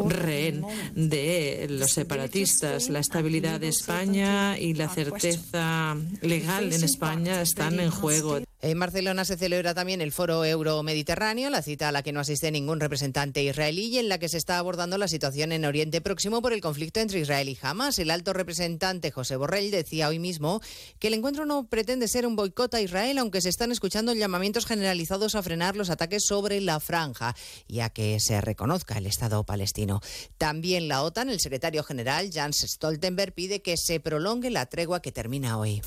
S14: rehén de los separatistas. La estabilidad de España y la certeza legal en España están en juego.
S10: En Barcelona se celebra también el Foro Euro-Mediterráneo, la cita a la que no asiste ningún representante israelí y en la que se está abordando la situación en Oriente Próximo por el conflicto entre Israel y Hamas. El alto representante José Borrell decía hoy mismo que el encuentro no pretende ser un boicot a Israel, aunque se están escuchando llamamientos generalizados a frenar los ataques sobre la franja y a que se reconozca el Estado palestino. También la OTAN, el secretario general Jens Stoltenberg, pide que se prolongue la tregua que termina hoy.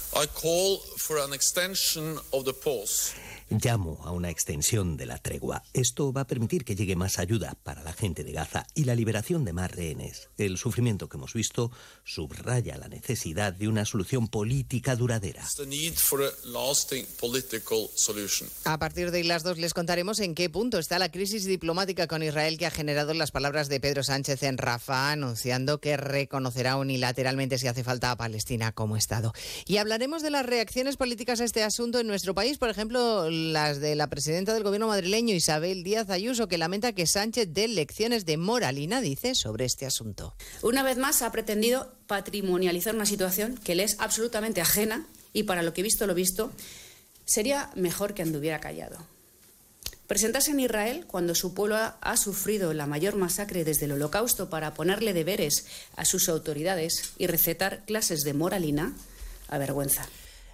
S10: Pulse.
S15: Llamo a una extensión de la tregua. Esto va a permitir que llegue más ayuda para la gente de Gaza y la liberación de más rehenes. El sufrimiento que hemos visto subraya la necesidad de una solución política duradera.
S10: A partir de las dos les contaremos en qué punto está la crisis diplomática con Israel que ha generado las palabras de Pedro Sánchez en Rafa, anunciando que reconocerá unilateralmente si hace falta a Palestina como Estado. Y hablaremos de las reacciones políticas a este asunto en nuestro país, por ejemplo, las de la presidenta del gobierno madrileño, Isabel Díaz Ayuso, que lamenta que Sánchez dé lecciones de moralina, dice, sobre este asunto.
S16: Una vez más ha pretendido patrimonializar una situación que le es absolutamente ajena y para lo que he visto lo visto, sería mejor que anduviera callado. Presentarse en Israel cuando su pueblo ha, ha, sufrido la mayor masacre desde el holocausto para ponerle deberes a sus autoridades y recetar clases de moralina, avergüenza.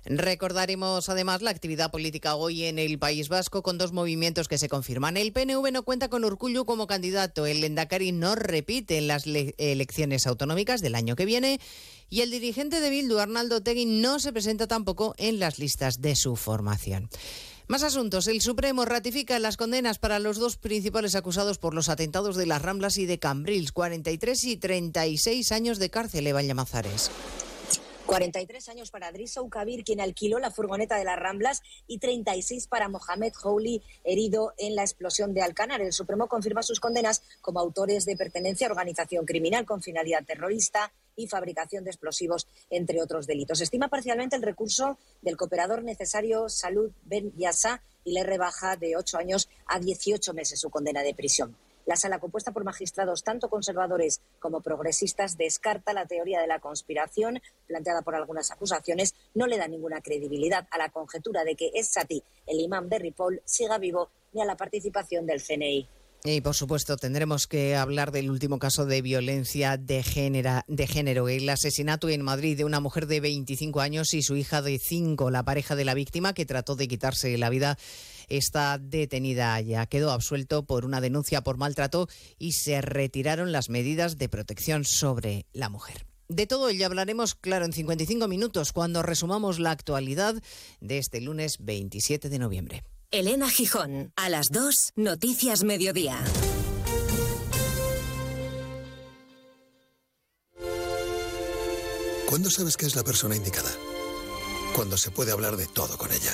S10: Recordaremos además la actividad política hoy en el País Vasco con dos movimientos que se confirman. El PNV no cuenta con Urcullu como candidato, el Endacari no repite en las elecciones autonómicas del año que viene y el dirigente de Bildu, Arnaldo Tegui, no se presenta tampoco en las listas de su formación. Más asuntos. El Supremo ratifica las condenas para los dos principales acusados por los atentados de las Ramblas y de Cambrils, 43 y 36 años de cárcel, Eva Llamazares.
S17: 43 años para Drissa Ukabir, quien alquiló la furgoneta de las Ramblas, y 36 para Mohamed Houli, herido en la explosión de Alcanar. El Supremo confirma sus condenas como autores de pertenencia a organización criminal con finalidad terrorista y fabricación de explosivos, entre otros delitos. Estima parcialmente el recurso del cooperador necesario Salud Ben Yassa y le rebaja de ocho años a 18 meses su condena de prisión. La sala, compuesta por magistrados tanto conservadores como progresistas, descarta la teoría de la conspiración planteada por algunas acusaciones. No le da ninguna credibilidad a la conjetura de que es el imán de Ripoll, siga vivo ni a la participación del CNI.
S10: Y por supuesto tendremos que hablar del último caso de violencia de, de género, el asesinato en Madrid de una mujer de 25 años y su hija de 5. La pareja de la víctima que trató de quitarse la vida está detenida ya. Quedó absuelto por una denuncia por maltrato y se retiraron las medidas de protección sobre la mujer. De todo ello hablaremos, claro, en 55 minutos cuando resumamos la actualidad de este lunes 27 de noviembre.
S8: Elena Gijón, a las 2, Noticias Mediodía.
S18: ¿Cuándo sabes que es la persona indicada? Cuando se puede hablar de todo con ella.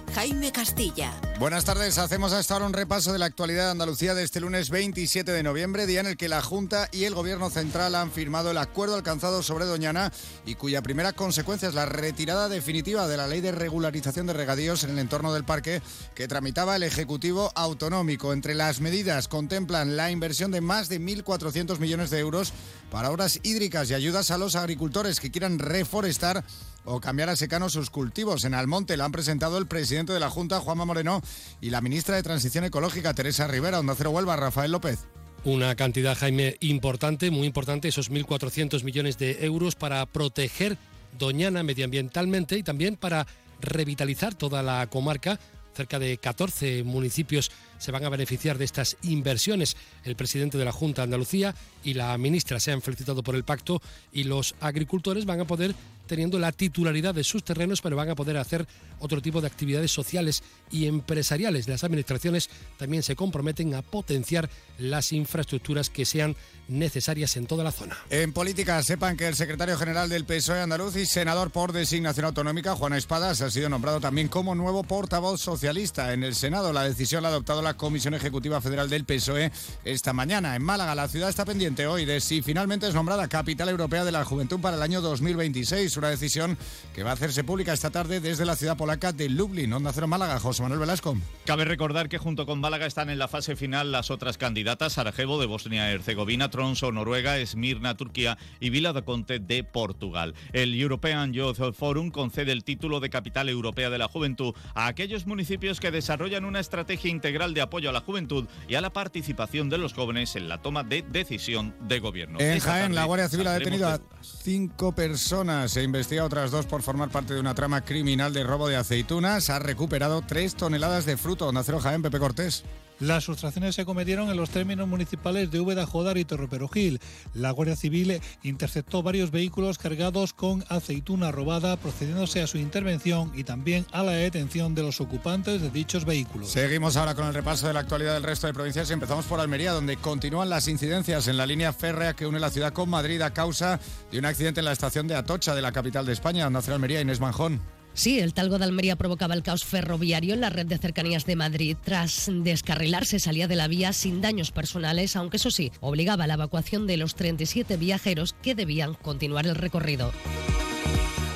S8: Jaime Castilla.
S19: Buenas tardes, hacemos hasta ahora un repaso de la actualidad de Andalucía de este lunes 27 de noviembre, día en el que la Junta y el Gobierno Central han firmado el acuerdo alcanzado sobre Doñana y cuya primera consecuencia es la retirada definitiva de la ley de regularización de regadíos en el entorno del parque que tramitaba el Ejecutivo Autonómico. Entre las medidas contemplan la inversión de más de 1.400 millones de euros para obras hídricas y ayudas a los agricultores que quieran reforestar o cambiar a secano sus cultivos. En Almonte lo han presentado el presidente de la Junta, Juanma Moreno, y la ministra de Transición Ecológica, Teresa Rivera. Onda Cero Huelva, Rafael López.
S11: Una cantidad, Jaime, importante, muy importante, esos 1.400 millones de euros para proteger Doñana medioambientalmente y también para revitalizar toda la comarca. Cerca de 14 municipios se van a beneficiar de estas inversiones. El presidente de la Junta de Andalucía y la ministra se han felicitado por el pacto y los agricultores van a poder teniendo la titularidad de sus terrenos, pero van a poder hacer otro tipo de actividades sociales y empresariales. Las administraciones también se comprometen a potenciar las infraestructuras que sean necesarias en toda la zona.
S19: En política, sepan que el secretario general del PSOE andaluz y senador por designación autonómica, Juana Espadas, ha sido nombrado también como nuevo portavoz socialista en el Senado. La decisión la ha adoptado la Comisión Ejecutiva Federal del PSOE esta mañana. En Málaga, la ciudad está pendiente hoy de si finalmente es nombrada Capital Europea de la Juventud para el año 2026 una decisión que va a hacerse pública esta tarde desde la ciudad polaca de Lublin. Onda Cero Málaga, José Manuel Velasco.
S20: Cabe recordar que junto con Málaga están en la fase final las otras candidatas, Sarajevo de Bosnia-Herzegovina, Tronso, Noruega, Esmirna, Turquía y Vila de Conte de Portugal. El European Youth Forum concede el título de Capital Europea de la Juventud a aquellos municipios que desarrollan una estrategia integral de apoyo a la juventud y a la participación de los jóvenes en la toma de decisión de gobierno.
S19: En
S20: Esta
S19: Jaén,
S20: tarde
S19: la Guardia Civil ha detenido
S20: de
S19: a cinco personas. Se investiga otras dos por formar parte de una trama criminal de robo de aceitunas. Ha recuperado tres toneladas de fruto. Onda Jaén, Pepe Cortés.
S21: Las sustracciones se cometieron en los términos municipales de Úbeda, Jodar y Torreperogil. La Guardia Civil interceptó varios vehículos cargados con aceituna robada, procediéndose a su intervención y también a la detención de los ocupantes de dichos vehículos.
S19: Seguimos ahora con el repaso de la actualidad del resto de provincias y empezamos por Almería, donde continúan las incidencias en la línea férrea que une la ciudad con Madrid a causa de un accidente en la estación de Atocha de la capital de España, hace Almería Inés Manjón.
S22: Sí, el talgo de Almería provocaba el caos ferroviario en la red de cercanías de Madrid. Tras descarrilarse salía de la vía sin daños personales, aunque eso sí, obligaba a la evacuación de los 37 viajeros que debían continuar el recorrido.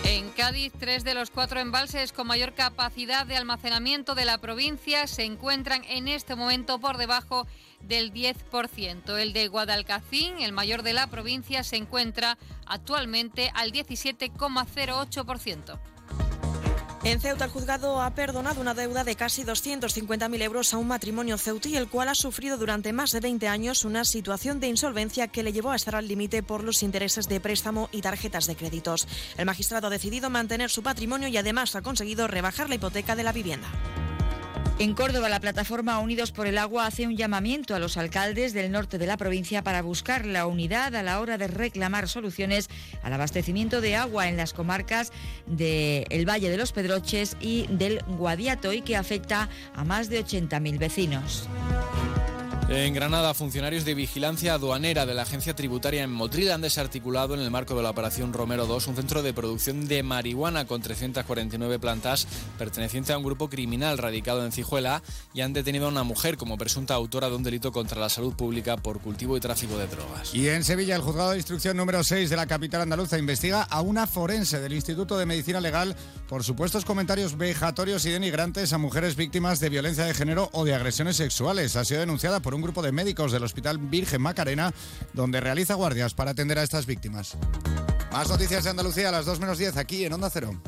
S23: En Cádiz, tres de los cuatro embalses con mayor capacidad de almacenamiento de la provincia se encuentran en este momento por debajo del 10%. El de Guadalcacín, el mayor de la provincia, se encuentra actualmente al 17,08%.
S4: En Ceuta, el juzgado ha perdonado una deuda de casi 250.000 euros a un matrimonio ceutí, el cual ha sufrido durante más de 20 años una situación de insolvencia que le llevó a estar al límite por los intereses de préstamo y tarjetas de créditos. El magistrado ha decidido mantener su patrimonio y además ha conseguido rebajar la hipoteca de la vivienda.
S24: En Córdoba, la plataforma Unidos por el Agua hace un llamamiento a los alcaldes del norte de la provincia para buscar la unidad a la hora de reclamar soluciones al abastecimiento de agua en las comarcas del Valle de los Pedroches y del Guadiato y que afecta a más de 80.000 vecinos.
S25: En Granada, funcionarios de vigilancia aduanera de la agencia tributaria en Motril han desarticulado en el marco de la operación Romero 2 un centro de producción de marihuana con 349 plantas perteneciente a un grupo criminal radicado en Cijuela y han detenido a una mujer como presunta autora de un delito contra la salud pública por cultivo y tráfico de drogas.
S19: Y en Sevilla, el juzgado de instrucción número 6 de la capital andaluza investiga a una forense del Instituto de Medicina Legal por supuestos comentarios vejatorios y denigrantes a mujeres víctimas de violencia de género o de agresiones sexuales. Ha sido denunciada por un grupo de médicos del Hospital Virgen Macarena, donde realiza guardias para atender a estas víctimas. Más noticias de Andalucía a las 2 menos 10 aquí en Onda Cero.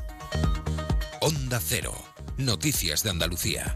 S6: Onda Cero. Noticias de Andalucía.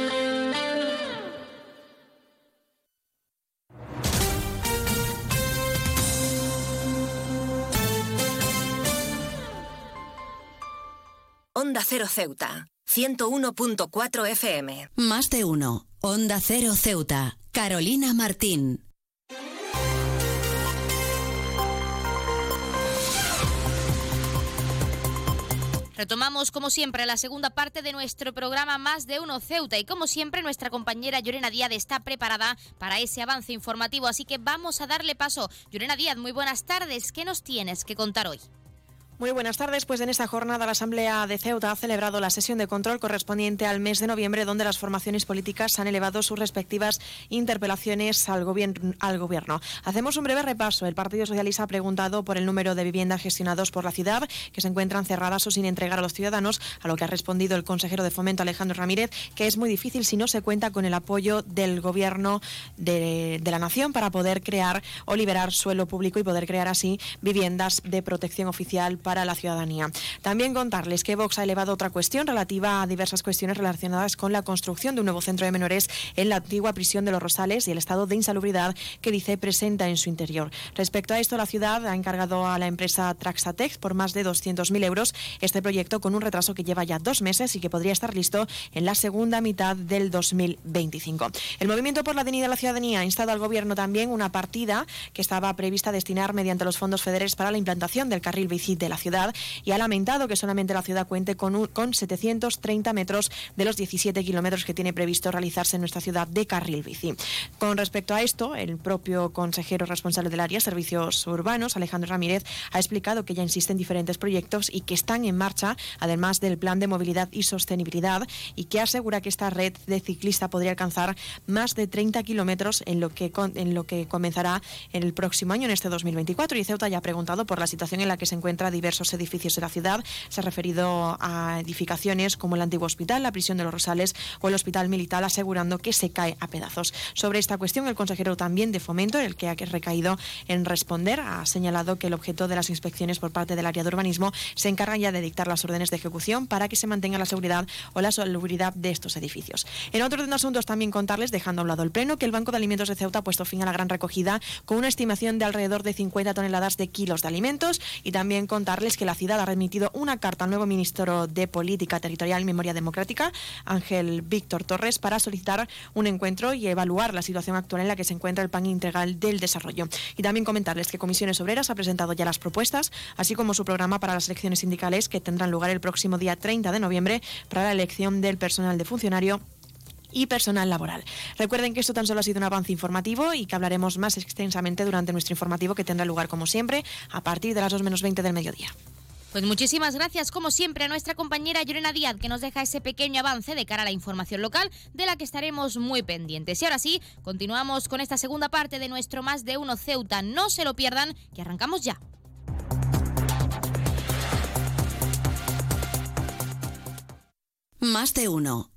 S26: Onda Cero Ceuta, 101.4 FM.
S8: Más de uno. Onda Cero Ceuta. Carolina Martín.
S1: Retomamos, como siempre, la segunda parte de nuestro programa Más de Uno Ceuta y, como siempre, nuestra compañera Llorena Díaz está preparada para ese avance informativo, así que vamos a darle paso. Llorena Díaz, muy buenas tardes. ¿Qué nos tienes que contar hoy?
S4: Muy buenas tardes. Pues en esta jornada la Asamblea de Ceuta ha celebrado la sesión de control correspondiente al mes de noviembre, donde las formaciones políticas han elevado sus respectivas interpelaciones al, gobierno, al gobierno. Hacemos un breve repaso. El Partido Socialista ha preguntado por el número de viviendas gestionados por la ciudad que se encuentran cerradas o sin entregar a los ciudadanos, a lo que ha respondido el consejero de Fomento Alejandro Ramírez, que es muy difícil si no se cuenta con el apoyo del gobierno de, de la nación para poder crear o liberar suelo público y poder crear así viviendas de protección oficial para para la ciudadanía. También contarles que Vox ha elevado otra cuestión relativa a diversas cuestiones relacionadas con la construcción de un nuevo centro de menores en la antigua prisión de los Rosales y el estado de insalubridad que dice presenta en su interior. Respecto a esto, la ciudad ha encargado a la empresa Traxatex por más de 200.000 euros este proyecto con un retraso que lleva ya dos meses y que podría estar listo en la segunda mitad del 2025. El Movimiento por la Dignidad de la Ciudadanía ha instado al Gobierno también una partida que estaba prevista destinar mediante los fondos federales para la implantación del carril bici de la ciudad y ha lamentado que solamente la ciudad cuente con, con 730 metros de los 17 kilómetros que tiene previsto realizarse en nuestra ciudad de carril bici. Con respecto a esto, el propio consejero responsable del área, Servicios Urbanos, Alejandro Ramírez, ha explicado que ya existen diferentes proyectos y que están en marcha, además del plan de movilidad y sostenibilidad, y que asegura que esta red de ciclista podría alcanzar más de 30 kilómetros en lo que en lo que comenzará en el próximo año, en este 2024. Y Ceuta ya ha preguntado por la situación en la que se encuentran diversos edificios de la ciudad. Se ha referido a edificaciones como el antiguo hospital, la prisión de los Rosales o el hospital militar, asegurando que se cae a pedazos. Sobre esta cuestión, el consejero también de Fomento, el que ha recaído en responder, ha señalado que el objeto de las inspecciones por parte del área de urbanismo se encarga ya de dictar las órdenes de ejecución para que se mantenga la seguridad o la salubridad de estos edificios. En otro de asuntos también contarles, dejando a un lado el pleno, que el Banco de Alimentos de Ceuta ha puesto fin a la gran recogida con una estimación de alrededor de 50 toneladas de kilos de alimentos y también contarles que la ciudad ha remitido una carta al nuevo ministro de Política Territorial y Memoria Democrática, Ángel Víctor Torres, para solicitar un encuentro y evaluar la situación actual en la que se encuentra el Plan Integral del Desarrollo. Y también comentarles que Comisiones Obreras ha presentado ya las propuestas, así como su programa para las elecciones sindicales que tendrán lugar el próximo día 30 de noviembre para la elección del personal de funcionario y personal laboral. Recuerden que esto tan solo ha sido un avance informativo y que hablaremos más extensamente durante nuestro informativo que tendrá lugar como siempre a partir de las 2 menos 20 del mediodía.
S1: Pues muchísimas gracias, como siempre, a nuestra compañera Llorena Díaz, que nos deja ese pequeño avance de cara a la información local, de la que estaremos muy pendientes. Y ahora sí, continuamos con esta segunda parte de nuestro Más de Uno Ceuta. No se lo pierdan, que arrancamos ya.
S8: Más de Uno,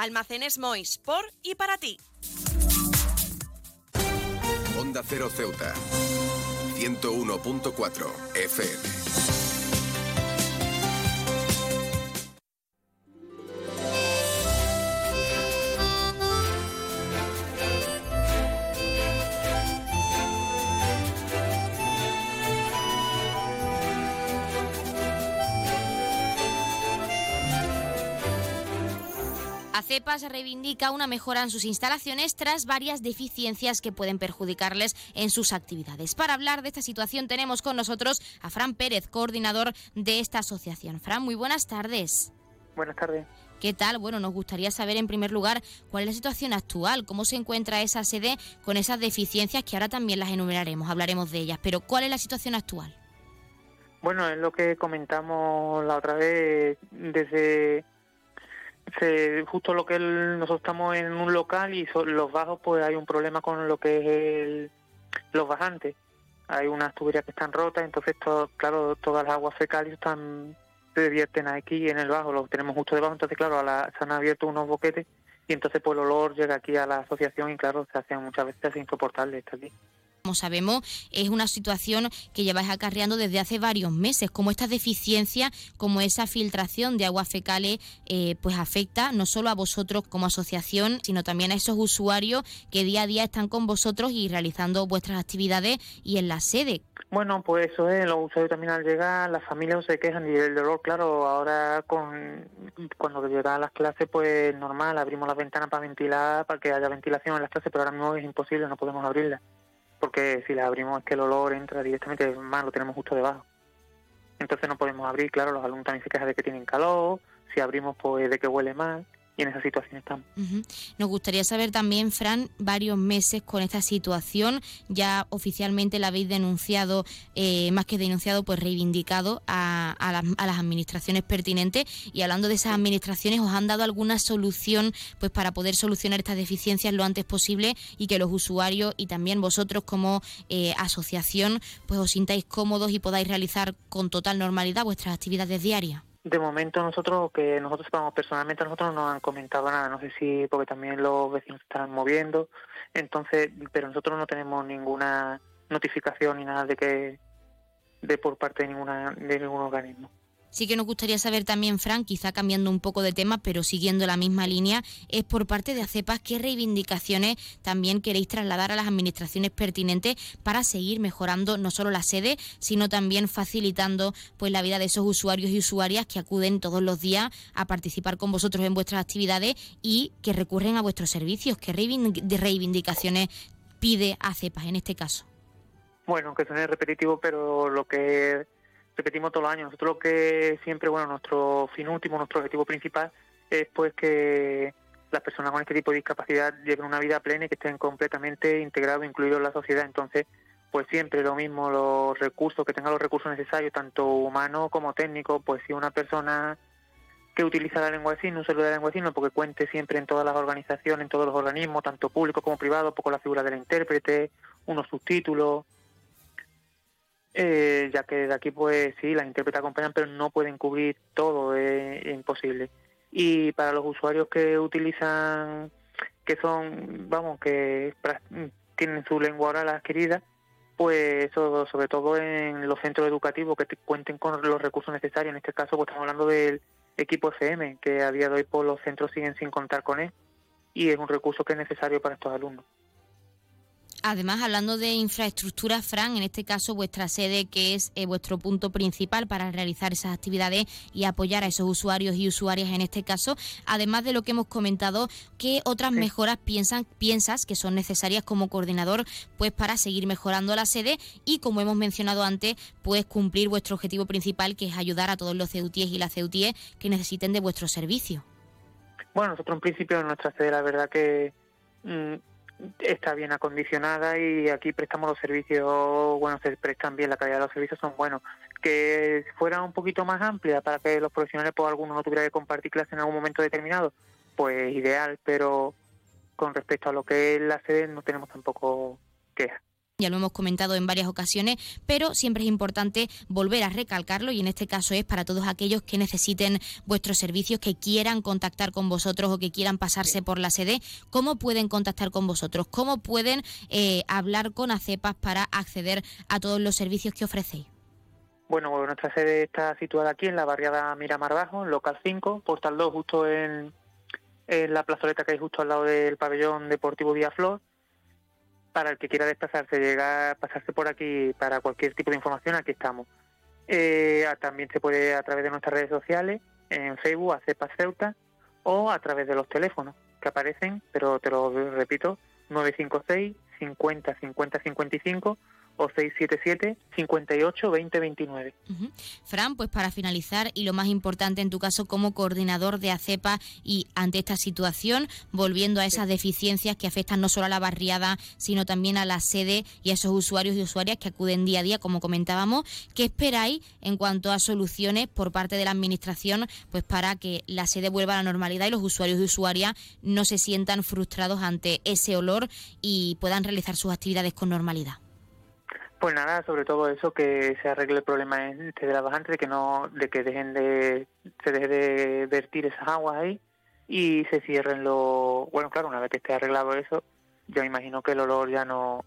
S4: Almacenes Mois, por y para ti.
S27: Onda Cero Ceuta, 101.4 FM.
S1: CEPAS reivindica una mejora en sus instalaciones tras varias deficiencias que pueden perjudicarles en sus actividades. Para hablar de esta situación tenemos con nosotros a Fran Pérez, coordinador de esta asociación. Fran, muy buenas tardes.
S28: Buenas tardes.
S1: ¿Qué tal? Bueno, nos gustaría saber en primer lugar cuál es la situación actual, cómo se encuentra esa sede con esas deficiencias que ahora también las enumeraremos, hablaremos de ellas, pero ¿cuál es la situación actual?
S28: Bueno, es lo que comentamos la otra vez desde se, justo lo que nosotros estamos en un local y los bajos pues hay un problema con lo que es el, los bajantes. Hay unas tuberías que están rotas entonces claro todas las aguas fecales están se vierten aquí en el bajo lo tenemos justo debajo entonces claro a la, se han abierto unos boquetes y entonces pues el olor llega aquí a la asociación y claro se hace muchas veces insoportable estar aquí
S1: como sabemos, es una situación que lleváis acarreando desde hace varios meses, como esta deficiencia, como esa filtración de aguas fecales, eh, pues afecta no solo a vosotros como asociación, sino también a esos usuarios que día a día están con vosotros y realizando vuestras actividades y en la sede.
S28: Bueno, pues eso es, los usuarios también al llegar, las familias se quejan y el dolor, claro, ahora con cuando llegan las clases, pues normal, abrimos las ventanas para ventilar, para que haya ventilación en las clases, pero ahora mismo es imposible, no podemos abrirlas, porque si las abrimos es que el olor entra directamente, más lo tenemos justo debajo. Entonces no podemos abrir, claro, los alumnos también se quejan de que tienen calor, si abrimos pues de que huele mal, y en esa situación estamos.
S1: Nos gustaría saber también, Fran, varios meses con esta situación, ya oficialmente la habéis denunciado, eh, más que denunciado, pues reivindicado a, las, administraciones pertinentes y hablando de esas administraciones, ¿os han dado alguna solución pues para poder solucionar estas deficiencias lo antes posible y que los usuarios y también vosotros como eh, asociación pues os sintáis cómodos y podáis realizar con total normalidad vuestras actividades diarias?
S28: De momento nosotros, que nosotros sepamos personalmente, nosotros no han comentado nada, no sé si porque también los vecinos están moviendo, entonces, pero nosotros no tenemos ninguna notificación ni nada de que de por parte de ninguna de ningún organismo.
S1: Sí que nos gustaría saber también, Fran, quizá cambiando un poco de tema, pero siguiendo la misma línea, es por parte de ACEPAS qué reivindicaciones también queréis trasladar a las administraciones pertinentes para seguir mejorando no solo la sede, sino también facilitando pues la vida de esos usuarios y usuarias que acuden todos los días a participar con vosotros en vuestras actividades y que recurren a vuestros servicios. ¿Qué reivindicaciones pide ACEPAS en este caso?
S28: Bueno, que suene repetitivo, pero lo que repetimos todos los años. Nosotros lo que siempre, bueno, nuestro fin último, nuestro objetivo principal es pues que las personas con este tipo de discapacidad lleven una vida plena y que estén completamente integrados, incluidos en la sociedad. Entonces, pues siempre lo mismo, los recursos, que tengan los recursos necesarios, tanto humanos como técnicos, pues si una persona que utiliza la lengua de signos, no solo la lengua de signos, porque cuente siempre en todas las organizaciones, en todos los organismos, tanto públicos como privados, pues con la figura del intérprete, unos subtítulos, eh, ya que de aquí pues sí, las intérpretes acompañan, pero no pueden cubrir todo, es, imposible. Y para los usuarios que utilizan, que son, vamos, que tienen su lengua oral adquirida, pues eso, sobre todo en los centros educativos que cuenten con los recursos necesarios. En este caso, pues estamos hablando del equipo FM, que a día de hoy pues, los centros siguen sin contar con él y es un recurso que es necesario para estos alumnos.
S1: Además, hablando de infraestructura, Fran, en este caso vuestra sede, que es eh, vuestro punto principal para realizar esas actividades y apoyar a esos usuarios y usuarias en este caso, además de lo que hemos comentado, ¿qué otras mejoras piensan, piensas que son necesarias como coordinador pues para seguir mejorando la sede y, como hemos mencionado antes, pues cumplir vuestro objetivo principal, que es ayudar a todos los ceutíes y las ceutíes que necesiten de vuestro servicio?
S28: Bueno, nosotros en principio en nuestra sede, la verdad que... Está bien acondicionada y aquí prestamos los servicios, bueno, se prestan bien, la calidad de los servicios son buenos. Que fuera un poquito más amplia para que los profesionales, pues algunos no tuvieran que compartir clase en algún momento determinado, pues ideal, pero con respecto a lo que es la sede no tenemos tampoco quejas
S1: ya lo hemos comentado en varias ocasiones, pero siempre es importante volver a recalcarlo y en este caso es para todos aquellos que necesiten vuestros servicios, que quieran contactar con vosotros o que quieran pasarse por la sede, ¿cómo pueden contactar con vosotros? ¿Cómo pueden eh, hablar con ACEPAS para acceder a todos los servicios que ofrecéis?
S28: Bueno, nuestra sede está situada aquí en la barriada Miramar Bajo, en local 5, portal 2, justo en, en la plazoleta que hay justo al lado del pabellón deportivo Flor para el que quiera desplazarse, llegar, pasarse por aquí para cualquier tipo de información, aquí estamos. Eh, también se puede a través de nuestras redes sociales, en Facebook, a Cepa Ceuta, o a través de los teléfonos que aparecen, pero te lo repito, 956 50 50 55 o 677 58 20 29.
S1: Fran, pues para finalizar y lo más importante en tu caso como coordinador de ACEPA y ante esta situación, volviendo a esas deficiencias que afectan no solo a la barriada, sino también a la sede y a esos usuarios y usuarias que acuden día a día, como comentábamos, ¿qué esperáis en cuanto a soluciones por parte de la administración pues para que la sede vuelva a la normalidad y los usuarios y usuarias no se sientan frustrados ante ese olor y puedan realizar sus actividades con normalidad?
S28: Pues nada, sobre todo eso, que se arregle el problema este de la bajante, de que no, de que dejen de, se deje de vertir esas aguas ahí y se cierren los, bueno claro, una vez que esté arreglado eso, yo imagino que el olor ya no,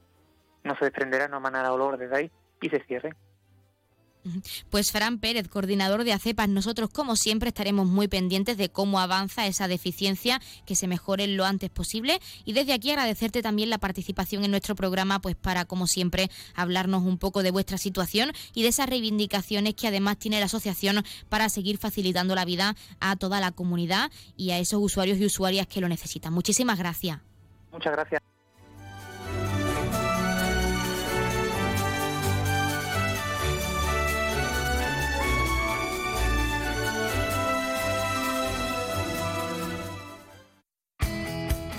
S28: no se desprenderá, no manará olor desde ahí y se cierre.
S1: Pues Fran Pérez, coordinador de ACEPAS, nosotros como siempre estaremos muy pendientes de cómo avanza esa deficiencia, que se mejore lo antes posible y desde aquí agradecerte también la participación en nuestro programa, pues para como siempre hablarnos un poco de vuestra situación y de esas reivindicaciones que además tiene la asociación para seguir facilitando la vida a toda la comunidad y a esos usuarios y usuarias que lo necesitan. Muchísimas gracias.
S28: Muchas gracias.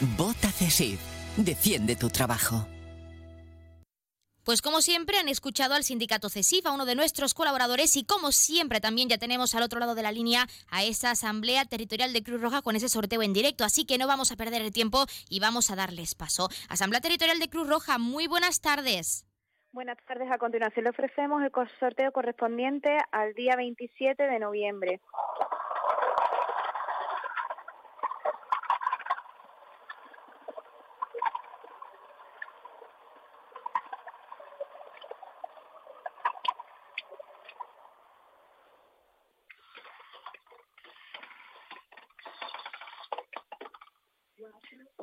S29: Vota CESIF. Defiende tu trabajo.
S1: Pues como siempre han escuchado al sindicato CESIF, a uno de nuestros colaboradores y como siempre también ya tenemos al otro lado de la línea a esa asamblea territorial de Cruz Roja con ese sorteo en directo, así que no vamos a perder el tiempo y vamos a darles paso. Asamblea Territorial de Cruz Roja, muy buenas tardes.
S30: Buenas tardes, a continuación le ofrecemos el sorteo correspondiente al día 27 de noviembre.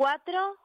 S30: Cuatro,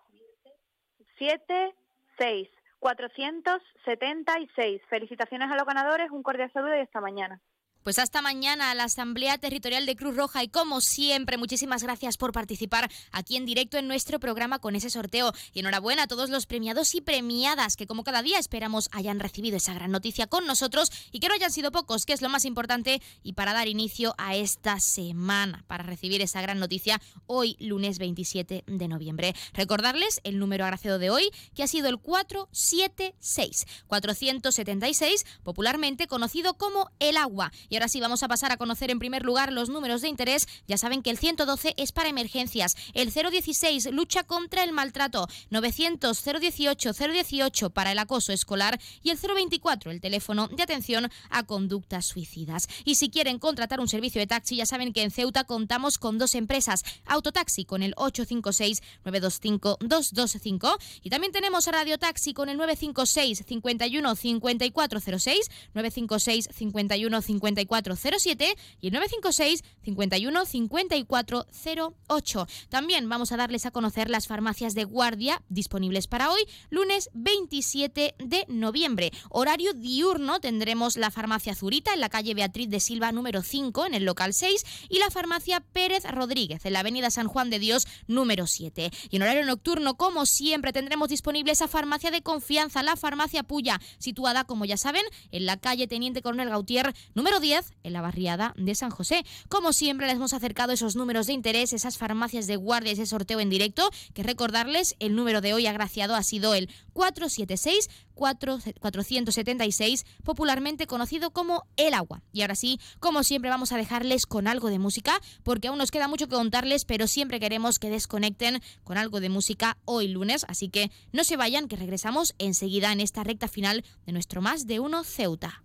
S30: siete, seis. 476. Felicitaciones a los ganadores, un cordial saludo y hasta mañana.
S1: Pues hasta mañana a la Asamblea Territorial de Cruz Roja y como siempre, muchísimas gracias por participar aquí en directo en nuestro programa con ese sorteo. Y enhorabuena a todos los premiados y premiadas que como cada día esperamos hayan recibido esa gran noticia con nosotros y que no hayan sido pocos, que es lo más importante. Y para dar inicio a esta semana, para recibir esa gran noticia hoy, lunes 27 de noviembre. Recordarles el número agraciado de hoy, que ha sido el 476. 476, popularmente conocido como el agua. Ahora sí vamos a pasar a conocer en primer lugar los números de interés. Ya saben que el 112 es para emergencias, el 016 lucha contra el maltrato, 900 018 018 para el acoso escolar. Y el 024 el teléfono de atención a conductas suicidas. Y si quieren contratar un servicio de taxi, ya saben que en Ceuta contamos con dos empresas, Autotaxi con el 856 925 225 y también tenemos Radio Taxi con el 956 51 5406 956 51 54 5407 y el 956 51 5408. También vamos a darles a conocer las farmacias de guardia disponibles para hoy, lunes 27 de noviembre. Horario diurno tendremos la farmacia Zurita en la calle Beatriz de Silva número 5 en el local 6 y la farmacia Pérez Rodríguez en la avenida San Juan de Dios número 7. Y en horario nocturno, como siempre, tendremos disponible esa farmacia de confianza, la farmacia Puya, situada, como ya saben, en la calle Teniente Coronel Gautier número 10 en la barriada de San José. Como siempre, les hemos acercado esos números de interés, esas farmacias de guardia, ese sorteo en directo, que recordarles, el número de hoy agraciado ha sido el 476 476, popularmente conocido como el agua. Y ahora sí, como siempre, vamos a dejarles con algo de música, porque aún nos queda mucho que contarles, pero siempre queremos que desconecten con algo de música hoy lunes, así que no se vayan, que regresamos enseguida en esta recta final de nuestro Más de Uno Ceuta.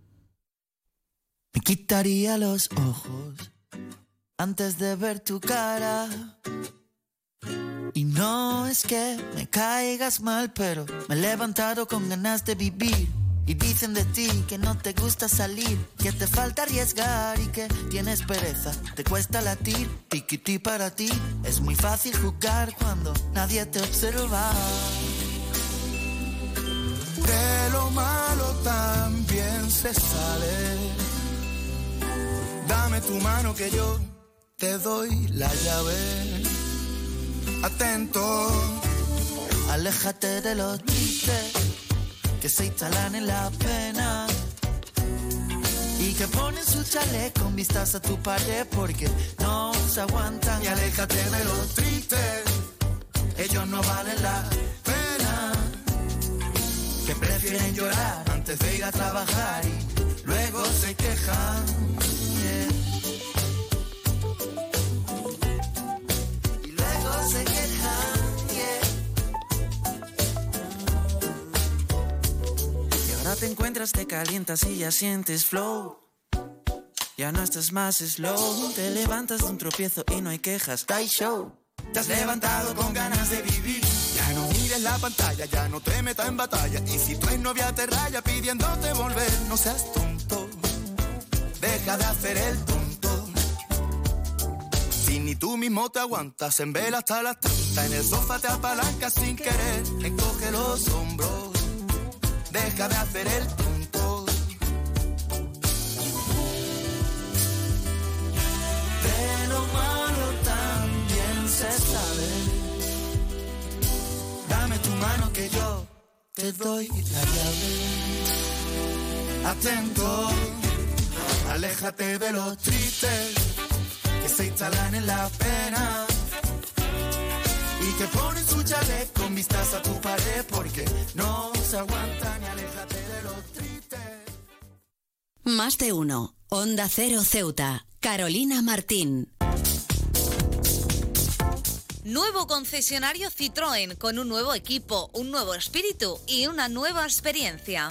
S31: Me quitaría los ojos antes de ver tu cara. Y no es que me caigas mal, pero me he levantado con ganas de vivir. Y dicen de ti que no te gusta salir, que te falta arriesgar y que tienes pereza, te cuesta latir, piquiti para ti. Es muy fácil jugar cuando nadie te observa.
S32: De lo malo también se sale Dame tu mano que yo te doy la llave. Atento.
S31: Aléjate de los chistes que se instalan en la pena. Y que ponen su chaleco con vistas a tu pared porque no se aguantan.
S32: Y aléjate de los tristes,
S31: ellos no valen la pena. Que prefieren antes de ir a trabajar luego se quejan. yeah. Y luego se quejan. yeah. Y ahora te encuentras, te calientas y ya sientes flow. Ya no estás más slow. Te levantas de un tropiezo y no hay quejas. Tai show. Te has levantado con ganas de vivir.
S32: Ya no mires la pantalla, ya no te metas en batalla. Y si tu novia te raya pidiéndote volver, no seas tonto. Deja de hacer el tonto. Si ni tú mismo te aguantas, en vela hasta las tantas. En el sofá te apalancas sin querer. Encoge los hombros. Deja de hacer el tonto.
S31: De lo malo también se sabe. Dame tu mano que yo te doy la llave.
S32: Atento, aléjate de los tristes que se instalan en la pena y que ponen su chalet con vistas a tu pared porque no se aguantan y aléjate de los tristes.
S8: Más de uno. Onda Cero Ceuta. Carolina Martín.
S33: Nuevo concesionario Citroën con un nuevo equipo, un nuevo espíritu y una nueva experiencia.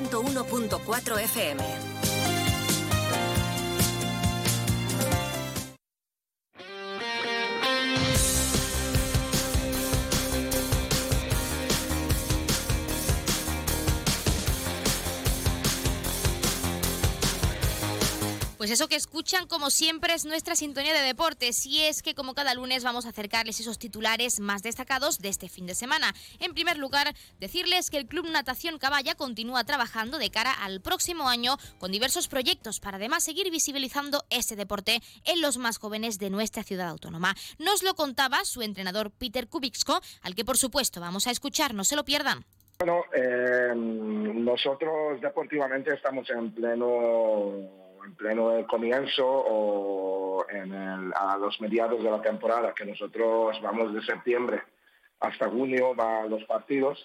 S26: 101.4 FM.
S1: Pues eso que escuchan, como siempre, es nuestra sintonía de deportes. Y es que, como cada lunes, vamos a acercarles esos titulares más destacados de este fin de semana. En primer lugar, decirles que el Club Natación Caballa continúa trabajando de cara al próximo año con diversos proyectos para además seguir visibilizando este deporte en los más jóvenes de nuestra ciudad autónoma. Nos lo contaba su entrenador Peter Kubicsko, al que por supuesto vamos a escuchar, no se lo pierdan.
S34: Bueno, eh, nosotros deportivamente estamos en pleno en pleno comienzo o el- a los mediados de la temporada, que nosotros vamos de septiembre hasta junio va los partidos.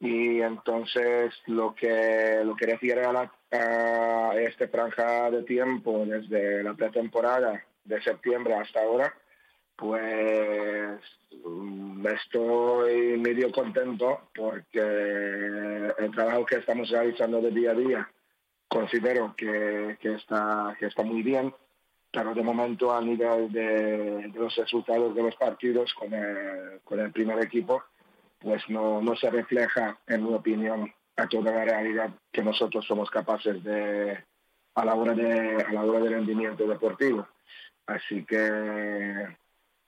S34: Y entonces lo que lo que refiere a, la, a este franja de tiempo desde la pretemporada de septiembre hasta ahora, pues mm, estoy medio contento porque el trabajo que estamos realizando de día a día considero que, que está, que está muy bien, pero de momento a nivel de, los resultados de los partidos con el, con el primer equipo, pues no, no se refleja, en mi opinión, a toda la realidad que nosotros somos capaces de a la hora de a la hora del rendimiento deportivo. Así que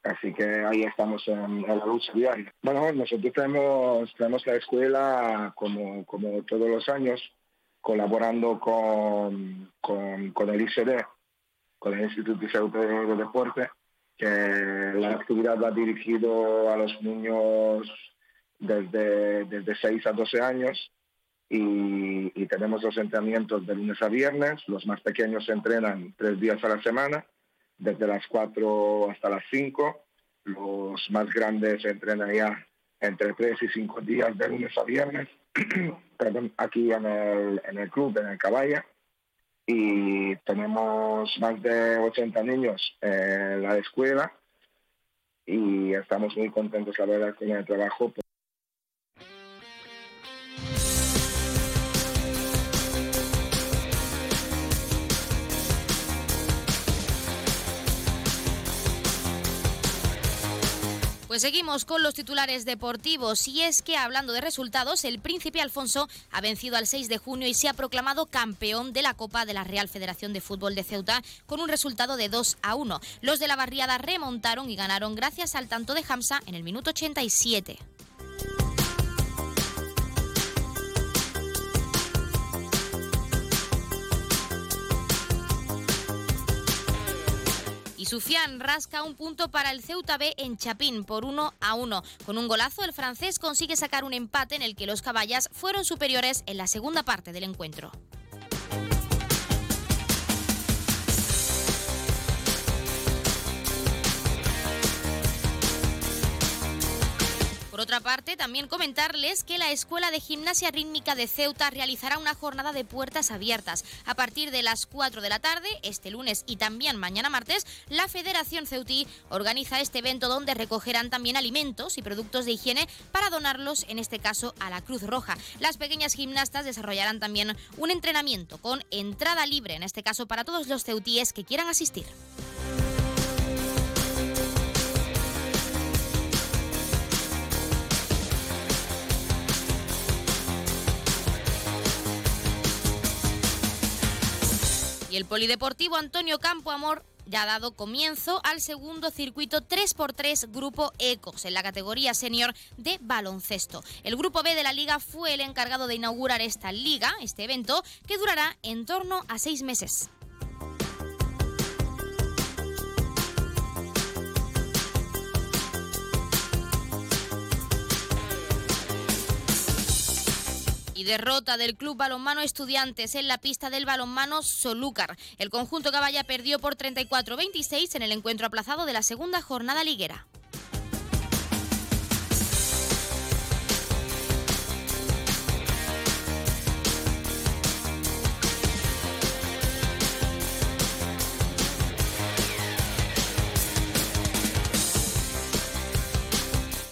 S34: así que ahí estamos en, en la lucha diaria. Bueno, nosotros tenemos, tenemos la escuela como, como todos los años, colaborando con, con, con el ICD, con el Instituto de Salud de Deporte, que la actividad va dirigido a los niños desde, desde 6 a 12 años y, y tenemos los entrenamientos de lunes a viernes. Los más pequeños se entrenan tres días a la semana, desde las 4 hasta las 5. Los más grandes se entrenan ya entre 3 y 5 días de lunes a viernes, aquí en el, en el club, en el Caballa. Y tenemos más de 80 niños en la escuela y estamos muy contentos, la verdad, con el trabajo.
S1: Pues seguimos con los titulares deportivos y es que hablando de resultados, el príncipe Alfonso ha vencido al 6 de junio y se ha proclamado campeón de la Copa de la Real Federación de Fútbol de Ceuta con un resultado de 2 a 1. Los de la barriada remontaron y ganaron gracias al tanto de Hamza en el minuto 87. Sufian rasca un punto para el Ceuta B en Chapín por 1 a 1. Con un golazo, el francés consigue sacar un empate en el que los caballas fueron superiores en la segunda parte del encuentro. Por otra parte, también comentarles que la Escuela de Gimnasia Rítmica de Ceuta realizará una jornada de puertas abiertas. A partir de las 4 de la tarde, este lunes y también mañana martes, la Federación Ceutí organiza este evento donde recogerán también alimentos y productos de higiene para donarlos, en este caso, a la Cruz Roja. Las pequeñas gimnastas desarrollarán también un entrenamiento con entrada libre, en este caso para todos los ceutíes que quieran asistir. Y el Polideportivo Antonio Campo Amor ya ha dado comienzo al segundo circuito 3x3 Grupo Ecos en la categoría senior de baloncesto. El Grupo B de la liga fue el encargado de inaugurar esta liga, este evento, que durará en torno a seis meses. Y derrota del Club Balonmano Estudiantes en la pista del balonmano Solúcar. El conjunto caballa perdió por 34-26 en el encuentro aplazado de la segunda jornada liguera.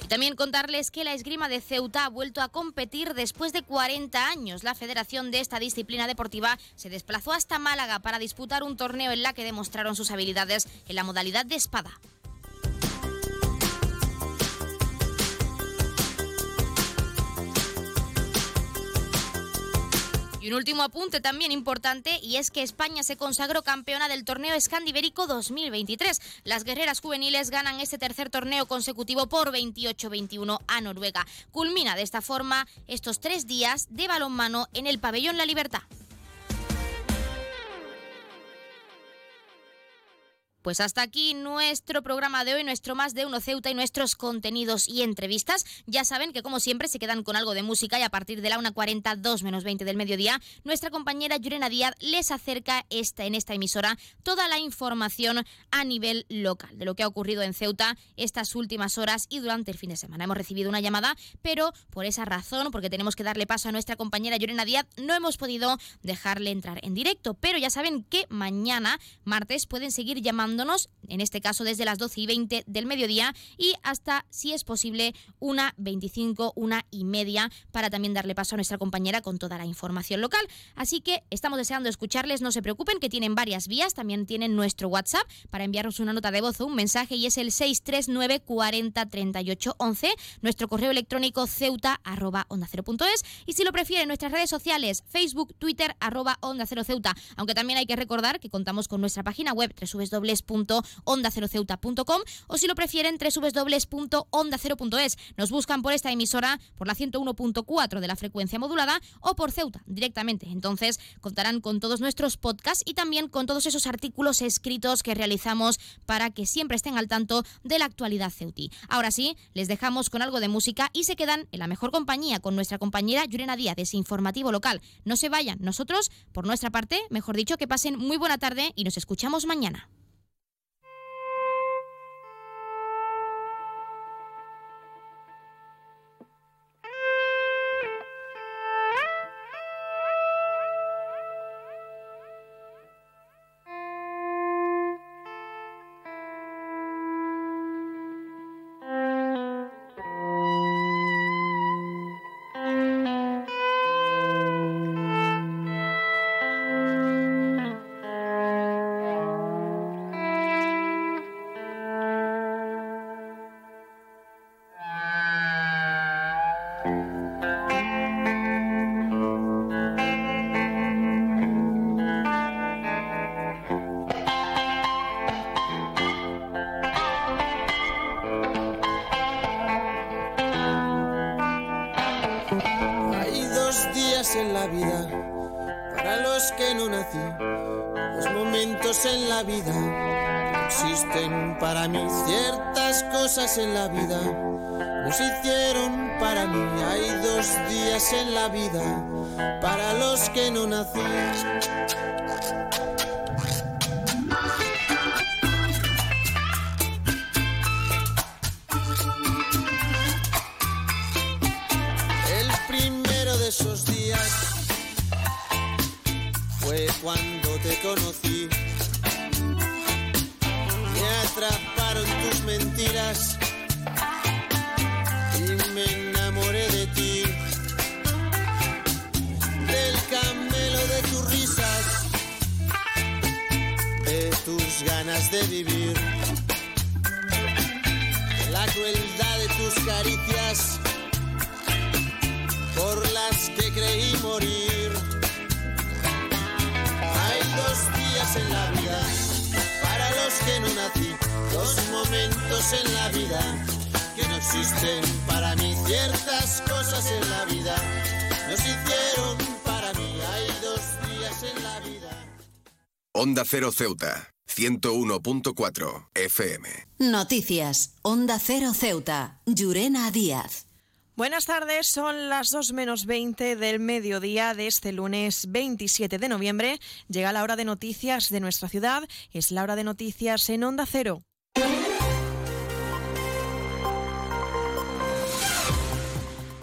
S1: También contarles que la esgrima de Ceuta ha vuelto a competir después de 40 años. La federación de esta disciplina deportiva se desplazó hasta Málaga para disputar un torneo en la que demostraron sus habilidades en la modalidad de espada. Y un último apunte también importante y es que España se consagró campeona del torneo Escandibérico 2023. Las guerreras juveniles ganan este tercer torneo consecutivo por 28-21 a Noruega. Culmina de esta forma estos tres días de balonmano en el pabellón La Libertad. Pues hasta aquí nuestro programa de hoy, nuestro más de uno Ceuta y nuestros contenidos y entrevistas. Ya saben que como siempre se quedan con algo de música y a partir de la 1.40, 2 menos 20 del mediodía, nuestra compañera Yurena Díaz les acerca esta, en esta emisora toda la información a nivel local de lo que ha ocurrido en Ceuta estas últimas horas y durante el fin de semana. Hemos recibido una llamada, pero por esa razón, porque tenemos que darle paso a nuestra compañera Yurena Díaz, no hemos podido dejarle entrar en directo. Pero ya saben que mañana, martes, pueden seguir llamando en este caso desde las 12 y 20 del mediodía y hasta, si es posible, una 25, una y media, para también darle paso a nuestra compañera con toda la información local. Así que estamos deseando escucharles, no se preocupen, que tienen varias vías, también tienen nuestro WhatsApp para enviarnos una nota de voz o un mensaje y es el 639 40 38 11, nuestro correo electrónico ceuta arroba onda es y si lo prefieren nuestras redes sociales Facebook, Twitter arroba onda cero ceuta, aunque también hay que recordar que contamos con nuestra página web www www.onda0ceuta.com o si lo prefieren www.onda0.es. Nos buscan por esta emisora por la 101.4 de la frecuencia modulada o por Ceuta directamente. Entonces contarán con todos nuestros podcasts y también con todos esos artículos escritos que realizamos para que siempre estén al tanto de la actualidad ceutí. Ahora sí, les dejamos con algo de música y se quedan en la mejor compañía con nuestra compañera Yurena Díaz de ese informativo local. No se vayan, nosotros, por nuestra parte, mejor dicho, que pasen muy buena tarde y nos escuchamos mañana.
S35: Nací. Los momentos en la vida existen para mí. Ciertas cosas en la vida nos hicieron para mí. Hay dos días en la vida para los que no nací. Cuando te conocí. Me atraparon tus mentiras y me enamoré de ti. Del camelo de tus risas, de tus ganas de vivir. La crueldad de tus caricias por las que creí morir. En la vida para los que no nací, dos momentos en la vida que no existen para mí. Ciertas cosas en la vida nos hicieron para mí. Hay dos días en la vida.
S27: Onda Cero Ceuta, 101.4 FM.
S8: Noticias. Onda Cero Ceuta. Llurena Díaz.
S4: Buenas tardes, son las 2 menos 20 del mediodía de este lunes 27 de noviembre. Llega la hora de noticias de nuestra ciudad, es la hora de noticias en Onda Cero.